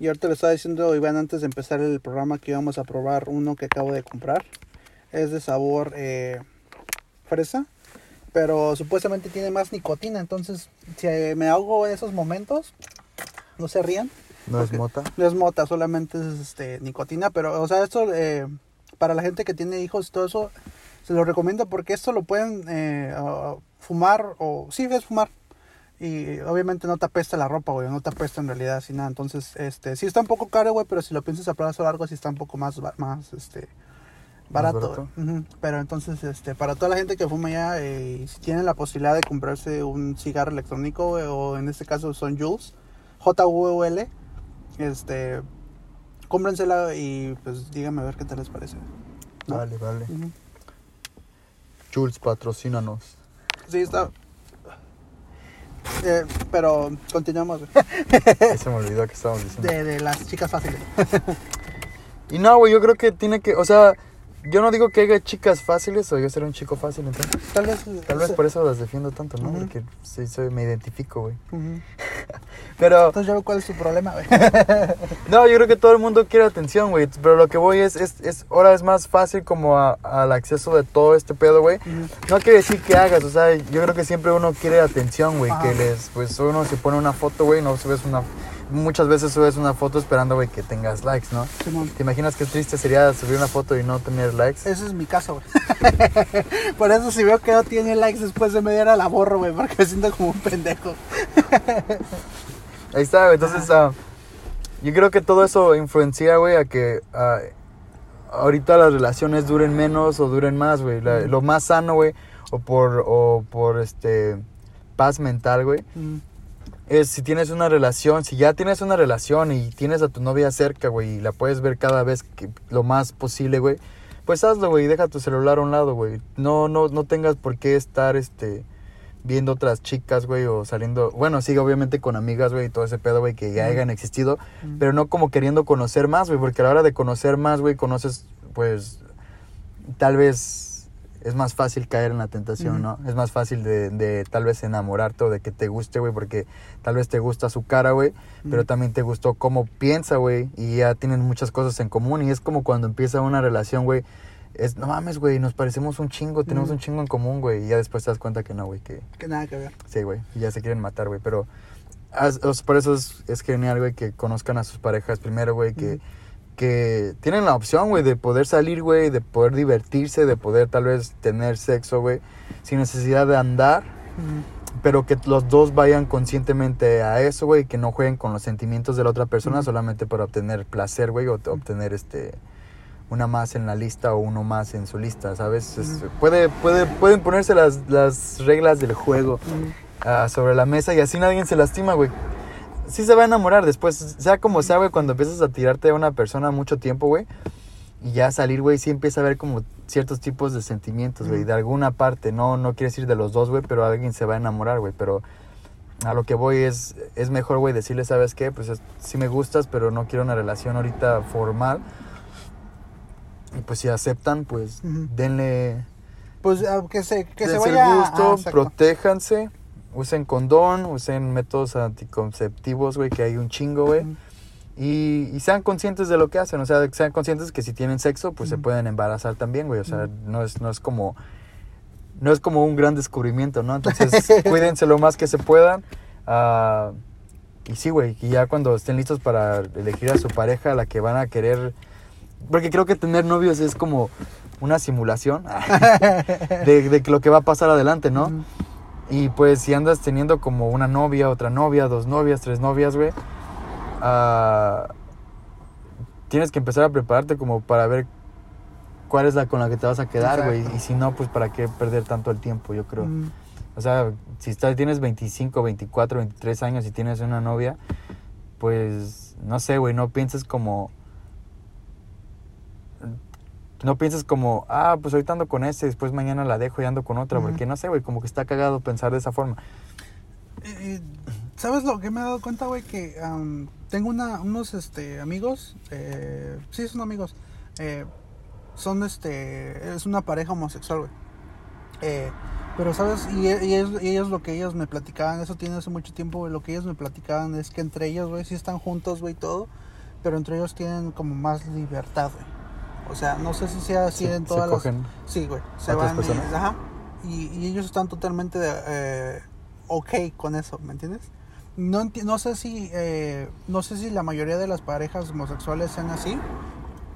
Y ahorita le estaba diciendo Iván antes de empezar el programa que íbamos a probar uno que acabo de comprar. Es de sabor, eh, fresa, pero supuestamente tiene más nicotina, entonces si eh, me hago en esos momentos, no se rían. No es mota. No es mota, solamente es este, nicotina, pero, o sea, esto eh, para la gente que tiene hijos y todo eso, se lo recomiendo porque esto lo pueden eh, ah, fumar o, sí, es fumar. Y obviamente no te apesta la ropa, güey, no te apesta en realidad, así nada. Entonces, este, sí está un poco caro, güey, pero si lo piensas a plazo largo, sí está un poco más, más, este, barato. Pero entonces, este, para toda la gente que fuma ya, eh, si tienen la posibilidad de comprarse un cigarro electrónico, güey, o en este caso son Jules, J-U-L, este, cómprensela y pues díganme a ver qué tal les parece. ¿no? Vale, vale. Jules, patrocínanos. Sí, está. Eh, pero continuamos se me olvidó que estábamos diciendo. de, de las chicas fáciles. Y no, güey, yo creo que tiene que, o sea, yo no digo que haya chicas fáciles o yo ser un chico fácil, entonces. Tal vez. Tal vez por eso las defiendo tanto, ¿no? Porque sí, soy, me identifico, güey. Pero, Entonces ya veo cuál es tu problema, güey. no, yo creo que todo el mundo quiere atención, güey. Pero lo que voy es, es, es ahora es más fácil como a- al acceso de todo este pedo, güey. Ujú. No quiere decir que hagas, o sea, yo creo que siempre uno quiere atención, güey. Que les, pues uno se pone una foto, güey, no subes una. Muchas veces subes una foto esperando, güey, que tengas likes, ¿no? Simón. ¿Te imaginas qué triste sería subir una foto y no tener likes? Ese es mi caso, güey. Por eso si veo que no tiene likes después de media hora la borro, güey, porque me siento como un pendejo. Ahí está, güey. Entonces, ah, yo creo que todo eso influencia, güey, a que ah, ahorita las relaciones duren menos o duren más, güey. Lo más sano, güey, o por, o por este paz mental, güey, Mm, es si tienes una relación, si ya tienes una relación y tienes a tu novia cerca, güey, y la puedes ver cada vez que lo más posible, güey, pues hazlo, güey, deja tu celular a un lado, güey. No, no, no tengas por qué estar, este, viendo otras chicas, güey, o saliendo, bueno, sí, obviamente con amigas, güey, y todo ese pedo, güey, que ya Ujú. hayan existido, mm. pero no como queriendo conocer más, güey, porque a la hora de conocer más, güey, conoces, pues, tal vez es más fácil caer en la tentación. ¿no? Es más fácil de, de tal vez enamorarte o de que te guste, güey, porque tal vez te gusta su cara, güey, pero también te gustó cómo piensa, güey, y ya tienen muchas cosas en común, y es como cuando empieza una relación, güey, es, no mames, güey, nos parecemos un chingo, tenemos un chingo en común, güey, y ya después te das cuenta que no, güey, que Que nada que ver. sí, güey, y ya se quieren matar, güey, pero as- os- por eso es, es genial, güey, que conozcan a sus parejas primero, güey, que. Que tienen la opción, güey, de poder salir, güey, de poder divertirse, de poder tal vez tener sexo, güey, sin necesidad de andar, pero que los dos vayan conscientemente a eso, güey, que no jueguen con los sentimientos de la otra persona solamente para obtener placer, güey, o obtener este una más en la lista o uno más en su lista, ¿sabes? Es- puede, puede, pueden ponerse las, las reglas del juego ah, sobre la mesa y así nadie se lastima, güey. Sí se va a enamorar después, sea como sea, güey, cuando empiezas a tirarte a una persona mucho tiempo, güey, y ya salir, güey, sí empieza a haber como ciertos tipos de sentimientos, güey, de alguna parte, no, no quiere decir de los dos, güey, pero alguien se va a enamorar, güey, pero a lo que voy es, es mejor, güey, decirle, ¿sabes qué? Pues es- sí me gustas, pero no quiero una relación ahorita formal. Y pues si aceptan, pues denle, Pues ah, que se, que se dense el vaya. gusto, ah, protéjanse, usen condón, usen métodos anticonceptivos, güey, que hay un chingo, güey. Y, y sean conscientes de lo que hacen, o sea, sean conscientes que si tienen sexo, pues se pueden embarazar también, güey, o sea, no es, no es como, no es como un gran descubrimiento, ¿no? Entonces, cuídense lo más que se puedan, ah, y sí, güey, y ya cuando estén listos para elegir a su pareja, la que van a querer, porque creo que tener novios es como una simulación de, de lo que va a pasar adelante, ¿no? Y pues si andas teniendo como una novia, otra novia, dos novias, tres novias, güey, ah, tienes que empezar a prepararte como para ver cuál es la con la que te vas a quedar, güey. Y si no, pues para qué perder tanto el tiempo, yo creo. Mm, O sea, si estás, tienes 25, 24, 23 años y tienes una novia, pues no sé, güey, no pienses como... No pienses como, ah, pues ahorita ando con este, después mañana la dejo y ando con otra, Ujú. porque no sé, güey, como que está cagado pensar de esa forma. Y- y, ¿Sabes lo que me he dado cuenta, güey? Que tengo una, unos este, amigos, eh, sí, son amigos, eh, son este, es una pareja homosexual, güey. Eh, pero, ¿sabes? Y, y ellos, y ellos lo que ellos me platicaban, eso tiene hace mucho tiempo, güey, lo que ellos me platicaban es que entre ellos, güey, sí están juntos, güey, todo, pero entre ellos tienen como más libertad, güey. O sea, no sé si sea así Se- en se todas las... cogen. Sí, güey. Se ¿Otras van. y- ajá. y, y ellos están totalmente eh, ok con eso, ¿me entiendes? No, enti- no sé si eh, no sé si la mayoría de las parejas homosexuales sean así,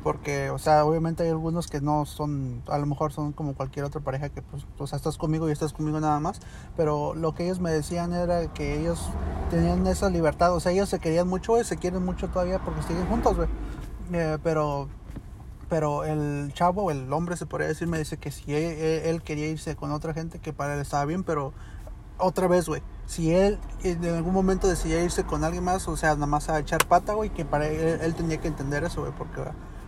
porque, o sea, obviamente hay algunos que no son, a lo mejor son como cualquier otra pareja que, pues, o sea, estás conmigo y estás conmigo nada más, pero lo que ellos me decían era que ellos tenían esa libertad, o sea, ellos se querían mucho, güey, se quieren mucho todavía porque siguen juntos, güey, Eh, pero, pero el chavo, el hombre se podría decir, me dice que si él, quería irse con otra gente, que para él estaba bien, pero otra vez, güey, si él en algún momento decidía irse con alguien más, o sea, nada más a echar pata, güey, que para él, él tenía que entender eso, güey, porque,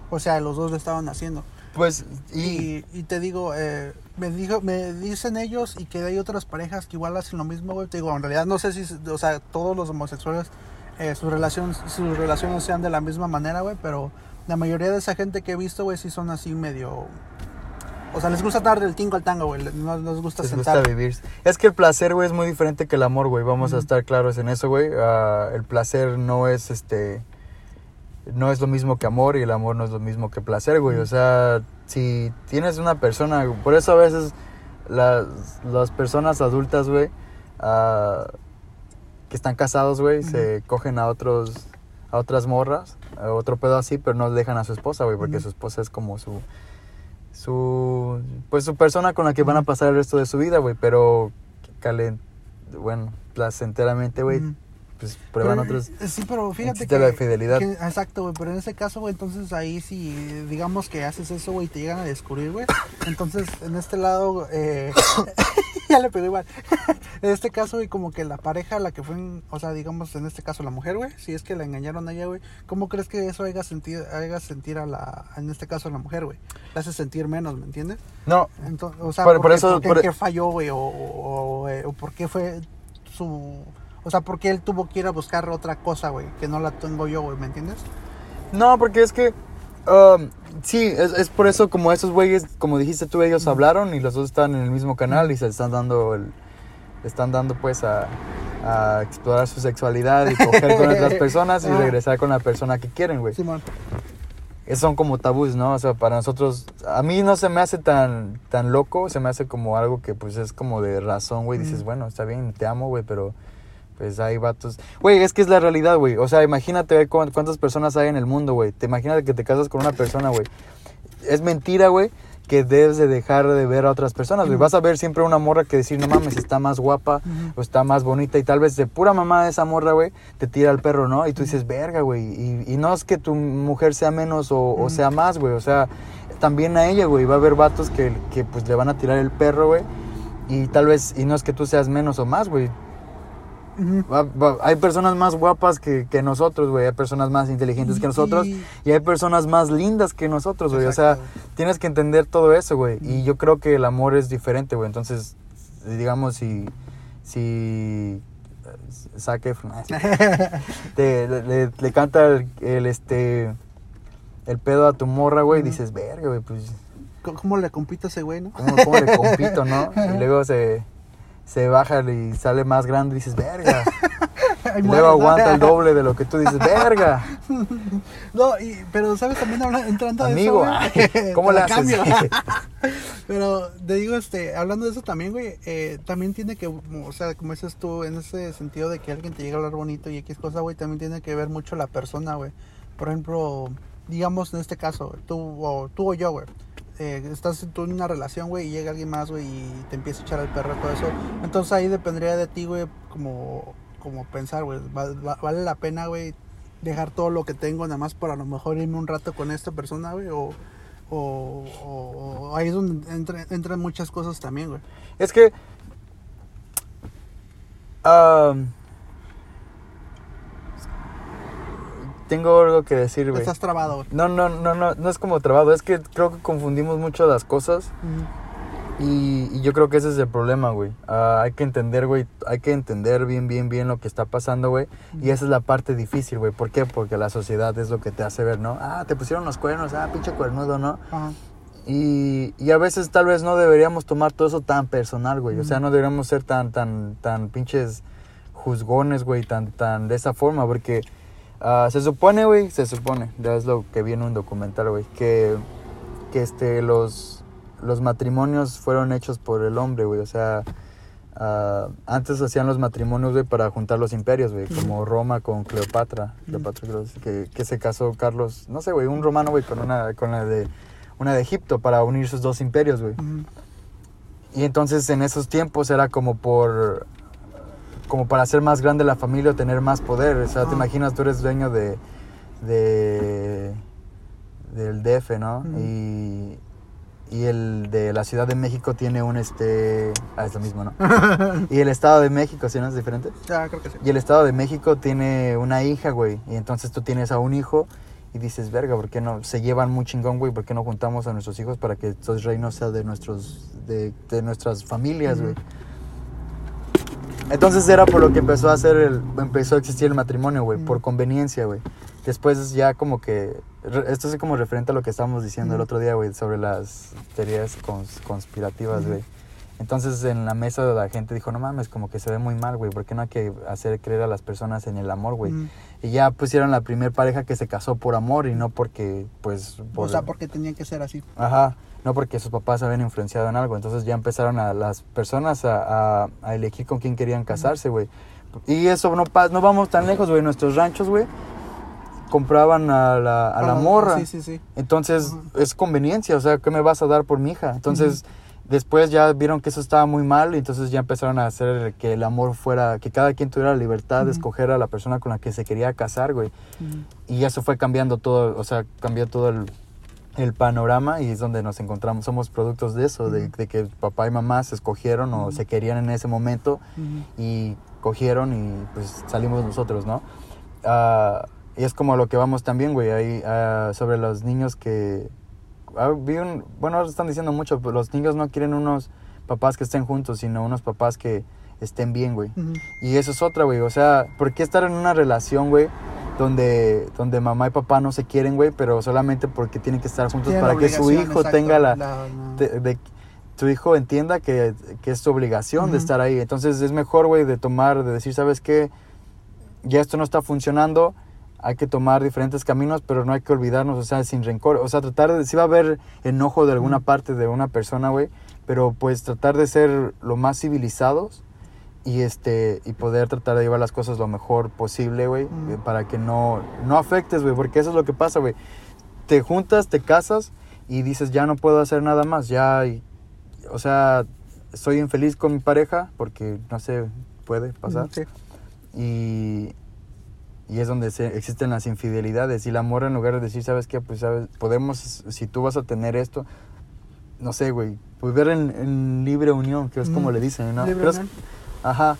o sea, los dos lo estaban haciendo. Pues, y, Y, y te digo, eh, me dijo, me dicen ellos y que hay otras parejas que igual hacen lo mismo, güey. Te digo, en realidad no sé si, o sea, todos los homosexuales, eh, sus relaciones, sus relaciones sean de la misma manera, güey, pero la mayoría de esa gente que he visto, güey, sí son así medio, o sea, les gusta dar del tingo al tango, güey, no les gusta les sentar. gusta vivir. Es que el placer, güey, es muy diferente que el amor, güey. Vamos a estar claros en eso, güey. Ah, el placer no es, este... No es lo mismo que amor y el amor no es lo mismo que placer, güey. O sea, si tienes una persona... Por eso a veces las, las personas adultas, güey, ah, que están casados, güey, se cogen a otros... A otras morras, a otro pedo así, pero no dejan a su esposa, güey, porque su esposa es como su su pues su persona con la que van a pasar el resto de su vida, güey, pero calen bueno, placenteramente, güey. Pues prueban Pero, otros eh, Sí, pero fíjate que... la fidelidad. que- exacto, güey, pero en ese caso, güey, entonces ahí si digamos que haces eso, güey, te llegan a descubrir, güey, entonces en este lado, eh, ya le pegó igual. en este caso, güey, como que la pareja, la que fue, en- o sea, digamos en este caso la mujer, güey, si es que la engañaron a ella, güey, ¿cómo crees que eso haga sentir, haga sentir a la, en este caso a la mujer, güey? La hace sentir menos, ¿me entiendes? No, Entonces, o sea, Por- ¿por, por qué- eso- por qué- por- qué falló, güey? O, o, eh, o por qué fue su... O sea, ¿por qué él tuvo que ir a buscar otra cosa, güey? Que no la tengo yo, güey, ¿me entiendes? no, porque es que um, sí, es, es por eso como esos güeyes, como dijiste tú, ellos hablaron y los dos están en el mismo canal y se están dando el están dando pues a, a explorar su sexualidad y coger con otras personas y regresar con la persona que quieren, güey. Simón. Es- son como tabús, ¿no? O sea, para nosotros, a mí no se me hace tan, tan loco, se me hace como algo que pues es como de razón, güey. Dices, Mm. bueno, está bien, te amo, güey, pero pues hay vatos. Güey, es que es la realidad, güey. O sea, imagínate cuántas personas hay en el mundo, güey. Te imaginas que te casas con una persona, güey. Es mentira, güey, que debes de dejar de ver a otras personas, güey. Vas a ver siempre una morra que decir, no mames, está más guapa o está más bonita y tal vez de pura mamá de esa morra, güey, te tira el perro, ¿no? Y tú dices, verga, güey. Y, y no es que tu mujer sea menos o, sea más, güey. O sea, también a ella, güey. Va a haber vatos que, que pues le van a tirar el perro, güey. Y tal vez, y no es que tú seas menos o más, güey. Ujú. Va- va- hay personas más guapas que, que nosotros, güey. Hay personas más inteligentes que nosotros. y- Y hay personas más lindas que nosotros, güey. O sea, tienes que entender todo eso, güey. Y yo creo que el amor es diferente, güey. Entonces, digamos, si. Si. eh, te, le, le- le canta el, el, este. El pedo a tu morra, güey. Y Ujú. dices, verga, güey, pues. ¿Cómo- ¿Cómo le compito a ese güey, no? ¿Cómo, cómo le compito, no? Y luego se. Se baja y sale más grande y dices, verga. Y luego aguanta el doble de lo que tú dices, verga. No, y, pero ¿sabes también entrando Amigo, de eso, ay, ¿cómo le haces? pero te digo, este, hablando de eso también, güey, eh, también tiene que, o sea, como dices tú, en ese sentido de que alguien te llega a hablar bonito y X cosa, güey, también tiene que ver mucho la persona, güey. Por ejemplo, digamos en este caso, tú o, tú o yo, güey. Eh, estás tú en una relación, güey, y llega alguien más, güey, y te empieza a echar el perro todo eso. Entonces ahí dependería de ti, güey, como, como pensar, güey, va- va- vale la pena, güey, dejar todo lo que tengo nada más para a lo mejor irme un rato con esta persona, güey, o, o, o- ahí es donde entra- entran muchas cosas también, güey. Es que. am, tengo algo que decir, güey. Estás trabado. No, no, no, no, no es como trabado, es que creo que confundimos mucho las cosas y, y yo creo que ese es el problema, güey. Ah, hay que entender, güey, hay que entender bien, bien, bien lo que está pasando, güey. Y esa es la parte difícil, güey. ¿Por qué? Porque la sociedad es lo que te hace ver, ¿no? Ah, te pusieron los cuernos, ah, pinche cuernudo, ¿no? Ajá. Y, y a veces tal vez no deberíamos tomar todo eso tan personal, güey. O sea, no deberíamos ser tan, tan, tan pinches juzgones, güey, tan, tan de esa forma, porque ah, se supone, güey, se supone, ya es lo que viene un documental, güey, que, que este, los, los matrimonios fueron hechos por el hombre, güey. O sea, ah, antes hacían los matrimonios, güey, para juntar los imperios, güey. Como Roma con Cleopatra. Cleopatra, que, que se casó Carlos, no sé, güey, un romano, güey, con una, con la de, una de Egipto para unir sus dos imperios, güey. Y entonces en esos tiempos era como por como para hacer más grande la familia o tener más poder. O sea, te Ah. imaginas, tú eres dueño de, de del DF, ¿no? Y, y el de la Ciudad de México tiene un este ah, es lo mismo, ¿no? y el Estado de México, ¿sí no es diferente? Ya, creo que sí. Y el Estado de México tiene una hija, güey. Y entonces tú tienes a un hijo y dices, verga, ¿por qué no? Se llevan muy chingón, güey. ¿Por qué no juntamos a nuestros hijos para que estos reinos sean de, nuestros, de, de nuestras familias, güey? Entonces era por lo que empezó a hacer el, empezó a existir el matrimonio, güey, por Mm. conveniencia, güey. Después ya como que, esto es como referente a lo que estábamos diciendo el Mm. otro día, güey, sobre las teorías cons- conspirativas, güey. Entonces en la mesa la gente dijo, no mames, como que se ve muy mal, güey, ¿por qué no hay que hacer creer a las personas en el amor, güey? Ujú. Y ya pusieron la primer pareja que se casó por amor y no porque, pues... O sea, porque tenían que ser así. Ajá, no porque sus papás habían influenciado en algo. Entonces ya empezaron a las personas a, a- a elegir con quién querían casarse, güey. Y eso no, pa- no vamos tan lejos, güey. Nuestros ranchos, güey, compraban a la, a la Ah, morra. Sí, sí, sí. Entonces Ajá. es conveniencia, o sea, ¿qué me vas a dar por mi hija? Entonces después ya vieron que eso estaba muy mal y entonces ya empezaron a hacer que el amor fuera, que cada quien tuviera la libertad de escoger a la persona con la que se quería casar, güey. Ujú. Y eso fue cambiando todo, o sea, cambió todo el, el panorama y es donde nos encontramos. Somos productos de eso, de, que papá y mamá se escogieron o se querían en ese momento y cogieron y pues salimos nosotros, ¿no? Ah, y es como lo que vamos también, güey, ahí ah, sobre los niños que... ah, vi un- bueno, ahora están diciendo mucho, pero los niños no quieren unos papás que estén juntos, sino unos papás que estén bien, güey. Y eso es otra, güey. O sea, ¿por qué estar en una relación, güey? Donde, donde mamá y papá no se quieren, güey, pero solamente porque tienen que estar juntos para que su hijo exacto, tenga la... de- de- tu hijo entienda que, que es tu obligación de estar ahí. Entonces es mejor, güey, de tomar, de decir, ¿sabes qué? Ya esto no está funcionando, hay que tomar diferentes caminos, pero no hay que olvidarnos, o sea, sin rencor. O sea, tratar de, sí va a haber enojo de alguna parte de una persona, güey, pero pues tratar de ser lo más civilizados y este y poder tratar de llevar las cosas lo mejor posible, güey, eh, para que no no afectes, güey, porque eso es lo que pasa, güey. Te juntas, te casas y dices, "Ya no puedo hacer nada más, ya y- o sea, estoy infeliz con mi pareja porque no sé, puede pasar." Sí. Y y es donde se, existen las infidelidades y el amor en lugar de decir, ¿sabes qué? Pues sabes, podemos si tú vas a tener esto no sé, güey, vivir en, en libre unión, que es como le dicen, ¿no? Libre unión. Ajá.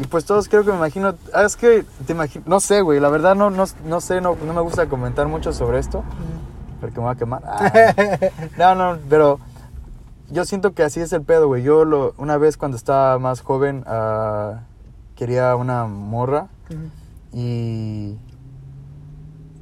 Y pues todos creo que me imagino, ah, es que te imagino, no sé, güey, la verdad no, no, no sé, no, no me gusta comentar mucho sobre esto, porque me va a quemar. Ah. no, no, pero yo siento que así es el pedo, güey. Yo lo, una vez cuando estaba más joven ah, quería una morra y,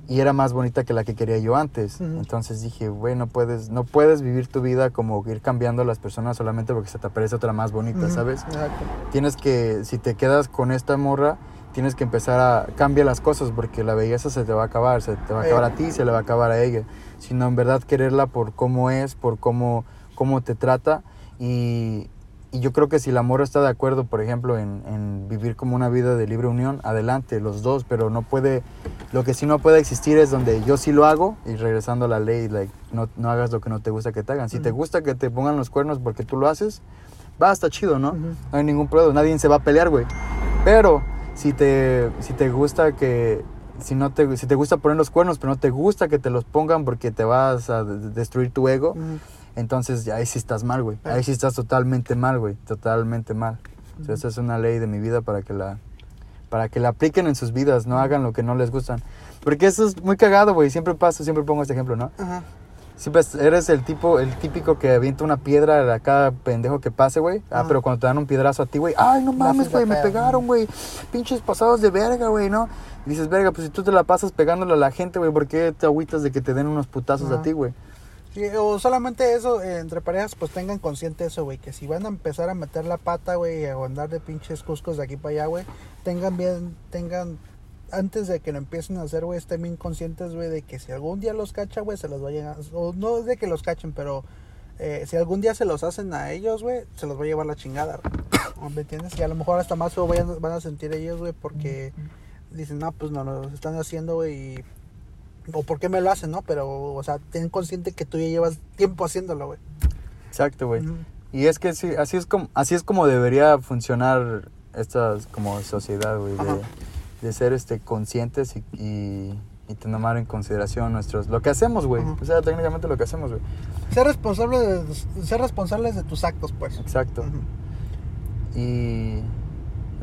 y era más bonita que la que quería yo antes. Ujú. Entonces dije, güey, no puedes, no puedes vivir tu vida como ir cambiando a las personas solamente porque se te aparece otra más bonita, Ujú. ¿sabes? Exacto. tienes que, si te quedas con esta morra, tienes que empezar a cambiar las cosas porque la belleza se te va a acabar, se te va a Eh. acabar a ti, se le va a acabar a ella, sino en verdad quererla por cómo es, por cómo, cómo te trata y, y yo creo que si la morra está de acuerdo, por ejemplo, en, en vivir como una vida de libre unión, adelante, los dos, pero no puede, lo que sí no puede existir es donde yo sí lo hago y regresando a la ley, like, no, no hagas lo que no te gusta que te hagan. Si te gusta que te pongan los cuernos porque tú lo haces, va, está chido, ¿no? No hay ningún problema, nadie se va a pelear, güey. Pero si te, si te gusta que, si no te, si te gusta poner los cuernos, pero no te gusta que te los pongan porque te vas a de- destruir tu ego. Entonces ya ahí sí estás mal, güey. Ahí sí estás totalmente mal, güey. Totalmente mal. O sea, esa es una ley de mi vida para que la, para que la apliquen en sus vidas, no hagan lo que no les gustan. Porque eso es muy cagado, güey. Siempre paso, siempre pongo este ejemplo, ¿no? Ajá. Siempre es- eres el tipo, el típico que avienta una piedra a cada pendejo que pase, güey. Ah, pero cuando te dan un piedrazo a ti, güey, ay, no mames, güey, me pegaron, güey. Pinches pasados de verga, güey, ¿no? Y dices, verga, pues si tú te la pasas pegándole a la gente, güey, ¿por qué te agüitas de que te den unos putazos a ti, güey? Sí, o solamente eso, eh, entre parejas, pues tengan consciente eso, güey, que si van a empezar a meter la pata, güey, o andar de pinches cuscos de aquí para allá, güey, tengan bien, tengan, antes de que lo empiecen a hacer, güey, estén bien conscientes, güey, de que si algún día los cacha, güey, se los vayan a, o no es de que los cachen, pero eh, si algún día se los hacen a ellos, güey, se los va a llevar la chingada, güey. ¿Me entiendes? Y a lo mejor hasta más vayan- van a sentir ellos, güey, porque dicen, no, pues no, lo están haciendo, güey, y... O por qué me lo hacen, ¿no? Pero, o sea, ten consciente que tú ya llevas tiempo haciéndolo, güey. Exacto, güey. Y es que sí, así es como, así es como debería funcionar esta como sociedad, güey, de, de ser este conscientes y, y, y tomar en consideración nuestros lo que hacemos, güey. O sea, técnicamente lo que hacemos, güey. Ser responsable de, ser responsables de tus actos, pues. Exacto. Y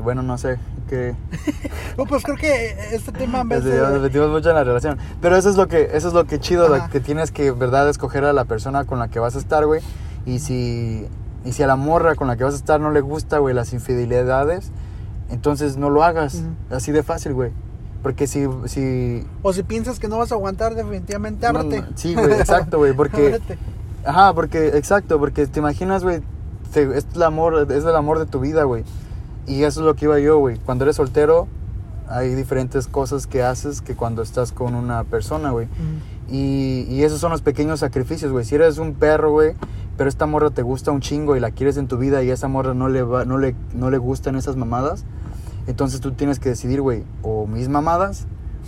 bueno, no sé, que No, pues creo que este tema en vez de... metimos mucho en la relación. Pero eso es lo que, eso es lo que chido, lo que tienes que, verdad, escoger a la persona con la que vas a estar, güey. Y si, y si a la morra con la que vas a estar no le gusta, güey, las infidelidades, entonces no lo hagas. Ujú. Así de fácil, güey. Porque si, si... O si piensas que no vas a aguantar, definitivamente ábrete. no, sí, güey, exacto, güey, porque... Ábrete. Ajá, porque, exacto, porque te imaginas, güey, es el amor, es el amor de tu vida, güey. Y eso es lo que iba yo, güey. Cuando eres soltero, hay diferentes cosas que haces que cuando estás con una persona, güey. Y, y esos son los pequeños sacrificios, güey. Si eres un perro, güey, pero esta morra te gusta un chingo y la quieres en tu vida y a esa morra no le, va, no le, no le gustan esas mamadas, entonces tú tienes que decidir, güey, o mis mamadas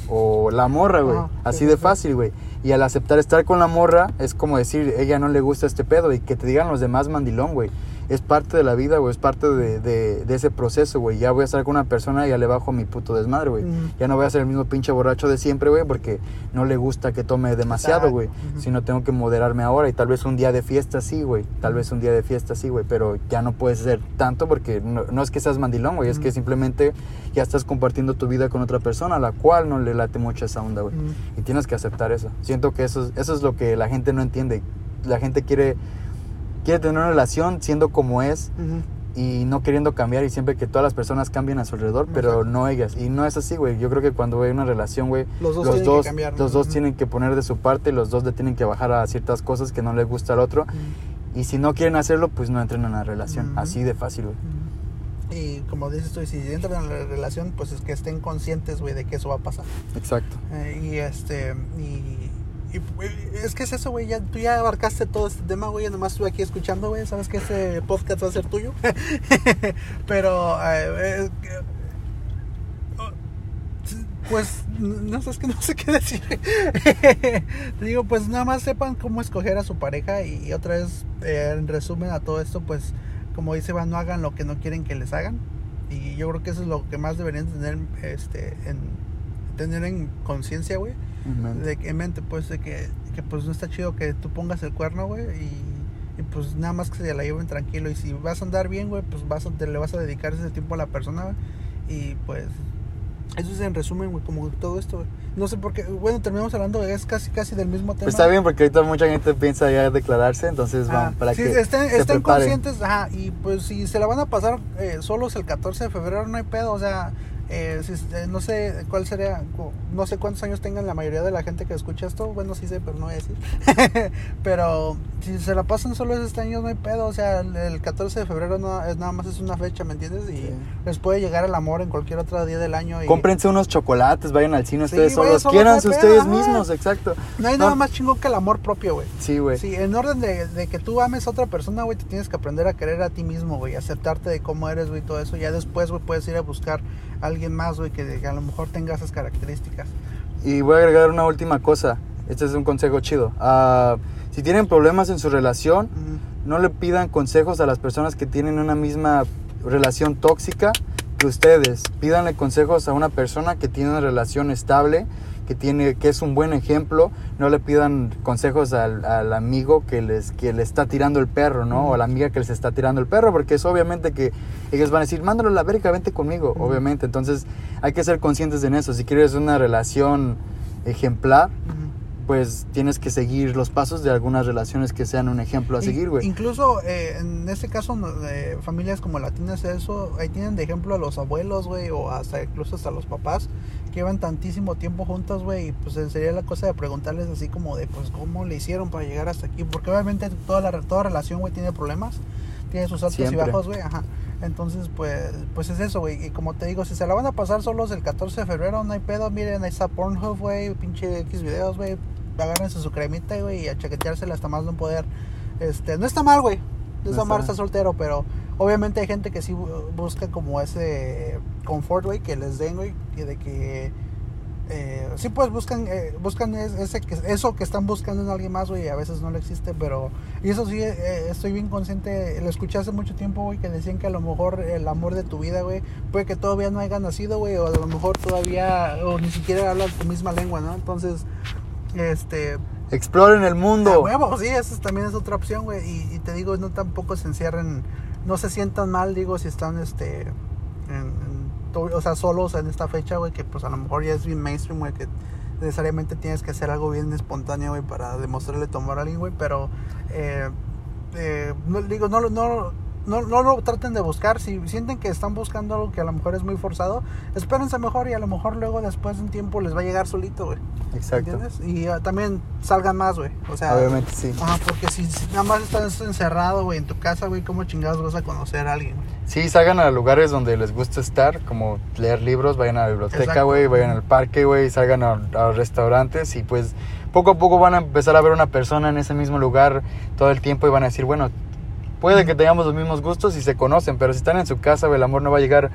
o la morra, güey. Así sí, de fácil, güey. Y al aceptar estar con la morra, es como decir, ella no le gusta este pedo y que te digan los demás mandilón, güey. Es parte de la vida, güey, es parte de, de, de ese proceso, güey. Ya voy a estar con una persona y ya le bajo mi puto desmadre, güey. Ujú. Ya no voy a ser el mismo pinche borracho de siempre, güey, porque no le gusta que tome demasiado, güey. Ujú. Sino tengo que moderarme ahora y tal vez un día de fiesta sí, güey. Tal vez un día de fiesta sí, güey, pero ya no puedes ser tanto porque no, no es que seas mandilón, güey, es que simplemente ya estás compartiendo tu vida con otra persona a la cual no le late mucho esa onda, güey. Y tienes que aceptar eso. Siento que eso, es- eso es lo que la gente no entiende. La gente quiere, quiere tener una relación siendo como es y no queriendo cambiar y siempre que todas las personas cambien a su alrededor, pero Exacto. no ellas. Y no es así, güey. Yo creo que cuando hay una relación, güey, Los dos los tienen que dos, cambiar, ¿no? los dos tienen que poner de su parte, los dos le tienen que bajar a ciertas cosas que no les gusta al otro. Y si no quieren hacerlo, pues no entren en la relación. Así de fácil, güey. Y como dices tú, si entran en la relación, pues es que estén conscientes, güey, de que eso va a pasar. Exacto. Eh, y este, y, es que es eso, güey, ya, tú ya abarcaste todo este tema, güey, nomás estuve aquí escuchando, güey, sabes que este podcast va a ser tuyo. Pero, eh, eh, oh, pues, no sé, es no sé qué decir. Te digo, pues nada más sepan cómo escoger a su pareja y, otra vez, eh, en resumen a todo esto, pues, como dice Iván, no hagan lo que no quieren que les hagan. Y yo creo que eso es lo que más deberían tener, este, en, tener en conciencia, güey. Ujú. De que en mente, pues, de que, que, pues no está chido que tú pongas el cuerno, güey. Y, y, pues nada más que se la lleven tranquilo. Y si vas a andar bien, güey, pues vas a, te le vas a dedicar ese tiempo a la persona, güey. Y pues, eso es en resumen, güey, como todo esto, güey. No sé por qué, bueno, terminamos hablando, es casi, casi del mismo tema. Pues está bien porque ahorita mucha gente piensa ya declararse, entonces Ah, vamos para sí, que estén, se estén conscientes, ajá, y pues si se la van a pasar eh, solos el 14 de febrero, no hay pedo, o sea, eh, si- eh, no sé cuál sería, no sé cuántos años tengan la mayoría de la gente que escucha esto, bueno, sí sé, pero no voy a decir, pero si se la pasan solos este año, no hay pedo, o sea, el, el 14 de febrero no, es nada más es una fecha, ¿me entiendes? Y Sí. les puede llegar el amor en cualquier otro día del año. Y Cómprense unos chocolates, vayan al cine ustedes solos, hay ustedes ajá. mismos, exacto. No hay No. nada más chingón que el amor propio, güey. Sí, güey. Sí, en orden de, de que tú ames a otra persona, güey, te tienes que aprender a querer a ti mismo, güey, aceptarte de cómo eres, güey, todo eso. Ya después, güey, puedes ir a buscar alguien más, güey, que, que a lo mejor tenga esas características. Y voy a agregar una última cosa. Este es un consejo chido. Ah, si tienen problemas en su relación, no le pidan consejos a las personas que tienen una misma relación tóxica que ustedes. Pídanle consejos a una persona que tiene una relación estable, que tiene que es un buen ejemplo. No le pidan consejos al, al amigo que les que le está tirando el perro, ¿no? O a la amiga que les está tirando el perro, porque es obviamente que ellos van a decir, "Mándalo a la verga, vente conmigo", obviamente. Entonces, hay que ser conscientes en eso. Si quieres una relación ejemplar, pues tienes que seguir los pasos de algunas relaciones que sean un ejemplo a seguir, güey. Incluso eh, en este caso, familias como latinas, eso, ahí tienen de ejemplo a los abuelos, güey, o hasta incluso hasta los papás, llevan tantísimo tiempo juntos, güey, y pues sería la cosa de preguntarles así como de, pues, ¿cómo le hicieron para llegar hasta aquí? Porque obviamente toda, la, toda relación, güey, tiene problemas, tiene sus altos Siempre. y bajos, güey, ajá. Entonces, pues, pues es eso, güey. Y como te digo, si se la van a pasar solos el 14 de febrero, no hay pedo. Miren, ahí está Pornhub, güey, pinche X videos, güey. Agárrense su cremita, güey, y a chaqueteársela hasta más no poder. Este, no está mal, güey. No está mal está. estar soltero, pero obviamente hay gente que sí bu- busca como ese confort, güey, que les den, güey, y de que eh, sí pues buscan eh, buscan es- ese eso que están buscando en alguien más, güey, a veces no le existe, pero y eso sí eh, estoy bien consciente, lo escuché hace mucho tiempo, güey, que decían que a lo mejor el amor de tu vida, güey, puede que todavía no haya nacido, güey, o a lo mejor todavía o ni siquiera hablas tu misma lengua, ¿no? Entonces, este Exploren el mundo. huevo, sí, esa es- también es otra opción, güey. Y, y te digo, no tampoco se encierren, no se sientan mal, digo, si están, este, en, o sea, solos en esta fecha, güey, que pues a lo mejor ya es bien mainstream, güey, que necesariamente tienes que hacer algo bien espontáneo, güey, para demostrarle tu amor a alguien, güey, pero, eh, eh, no, digo, no, no, no, no lo traten de buscar, si sienten que están buscando algo que a lo mejor es muy forzado, espérense mejor y a lo mejor luego después de un tiempo les va a llegar solito, güey. Exacto. ¿Entiendes? Y ah, también salgan más, güey. O sea, Obviamente sí. Ajá, porque si, si nada más estás encerrado, güey, en tu casa, güey, ¿cómo chingados vas a conocer a alguien, güey? Sí, salgan a lugares donde les gusta estar, como leer libros, vayan a la biblioteca, güey, vayan al parque, güey, salgan a, a restaurantes y pues poco a poco van a empezar a ver una persona en ese mismo lugar todo el tiempo y van a decir, bueno, puede que tengamos los mismos gustos y se conocen, pero si están en su casa, el amor no va a llegar,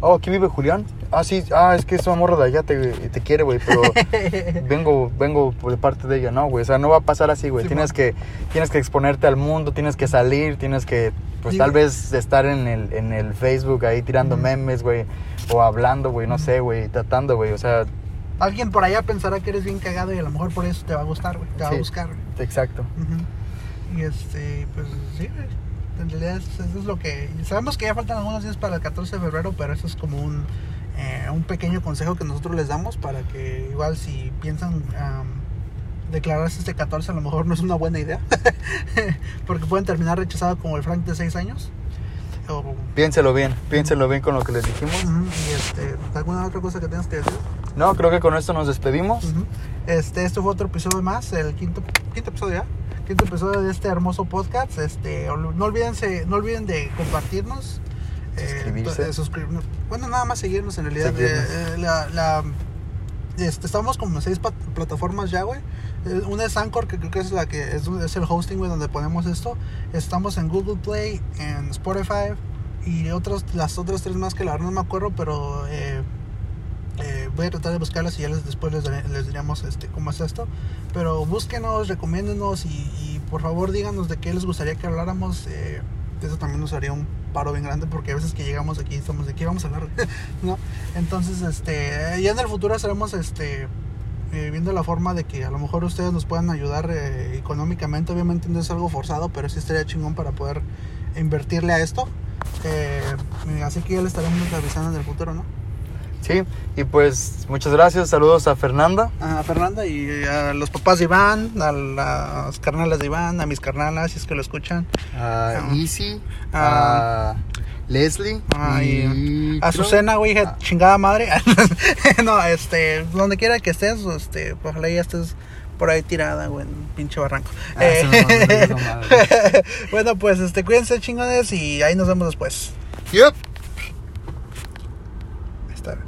oh, aquí vive Julián. Ah, sí, ah, es que es un morro de allá, te, te quiere, güey, pero vengo, vengo por de parte de ella, no, güey, o sea, no va a pasar así, güey, Sí, tienes que, tienes que exponerte al mundo, tienes que salir, tienes que, pues tal vez estar en el, en el Facebook ahí tirando memes, güey, o hablando, güey, no sé, güey, tratando, güey, o sea, Alguien por allá pensará que eres bien cagado y a lo mejor por eso te va a gustar, güey. Te va Sí. a buscar, güey. exacto. Y este, pues sí. En realidad eso es lo que... Sabemos que ya faltan algunos días para el 14 de febrero, pero eso es como un, eh, un pequeño consejo que nosotros les damos para que igual si piensan am, declararse este 14 a lo mejor no es una buena idea. Porque pueden terminar rechazados como el Frank de 6 años. O, Piénselo bien, piénselo bien con lo que les dijimos. Y este, ¿alguna otra cosa que tengas que decir? No, creo que con esto nos despedimos. Este, este fue otro episodio más, el quinto, quinto episodio ya, quinto episodio de este hermoso podcast. Este, no olvídense, no olviden de compartirnos, eh, Suscribirse. de suscribirnos. Bueno, nada más seguirnos en realidad. Eh, eh, la, la- este, estamos como en seis plataformas ya, güey. Una es Anchor, que creo que es la que es, es el hosting, güey, donde ponemos esto. Estamos en Google Play, en Spotify y otras, las otras tres más que la verdad no me acuerdo, pero eh, voy a tratar de buscarlas y ya les, después les, les diríamos este, cómo es esto. Pero búsquenos, recomiéndenos y, y por favor díganos de qué les gustaría que habláramos. eh, eso también nos haría un paro bien grande porque a veces que llegamos aquí estamos de qué vamos a hablar, ¿no? Entonces, este, ya en el futuro estaremos este, eh, viendo la forma de que a lo mejor ustedes nos puedan ayudar eh, económicamente. Obviamente no es algo forzado, pero sí estaría chingón para poder invertirle a esto. Eh, así que ya le estaremos avisando en el futuro, ¿no? Sí, y pues muchas gracias, saludos a Fernanda. a Fernanda y a los papás de Iván, a las carnalas de Iván, a mis carnalas, si es que lo escuchan. a Ah. Easy, Ah. a Leslie Ah, y A Susana, güey, hija, Ah. chingada madre. no, este, donde quiera que estés, este, pues, ojalá ya estés por ahí tirada, güey, en un pinche barranco. Ah, Eh, sí, no, no, no, no, no, madre. bueno, pues, este, cuídense chingones y ahí nos vemos después. Yep.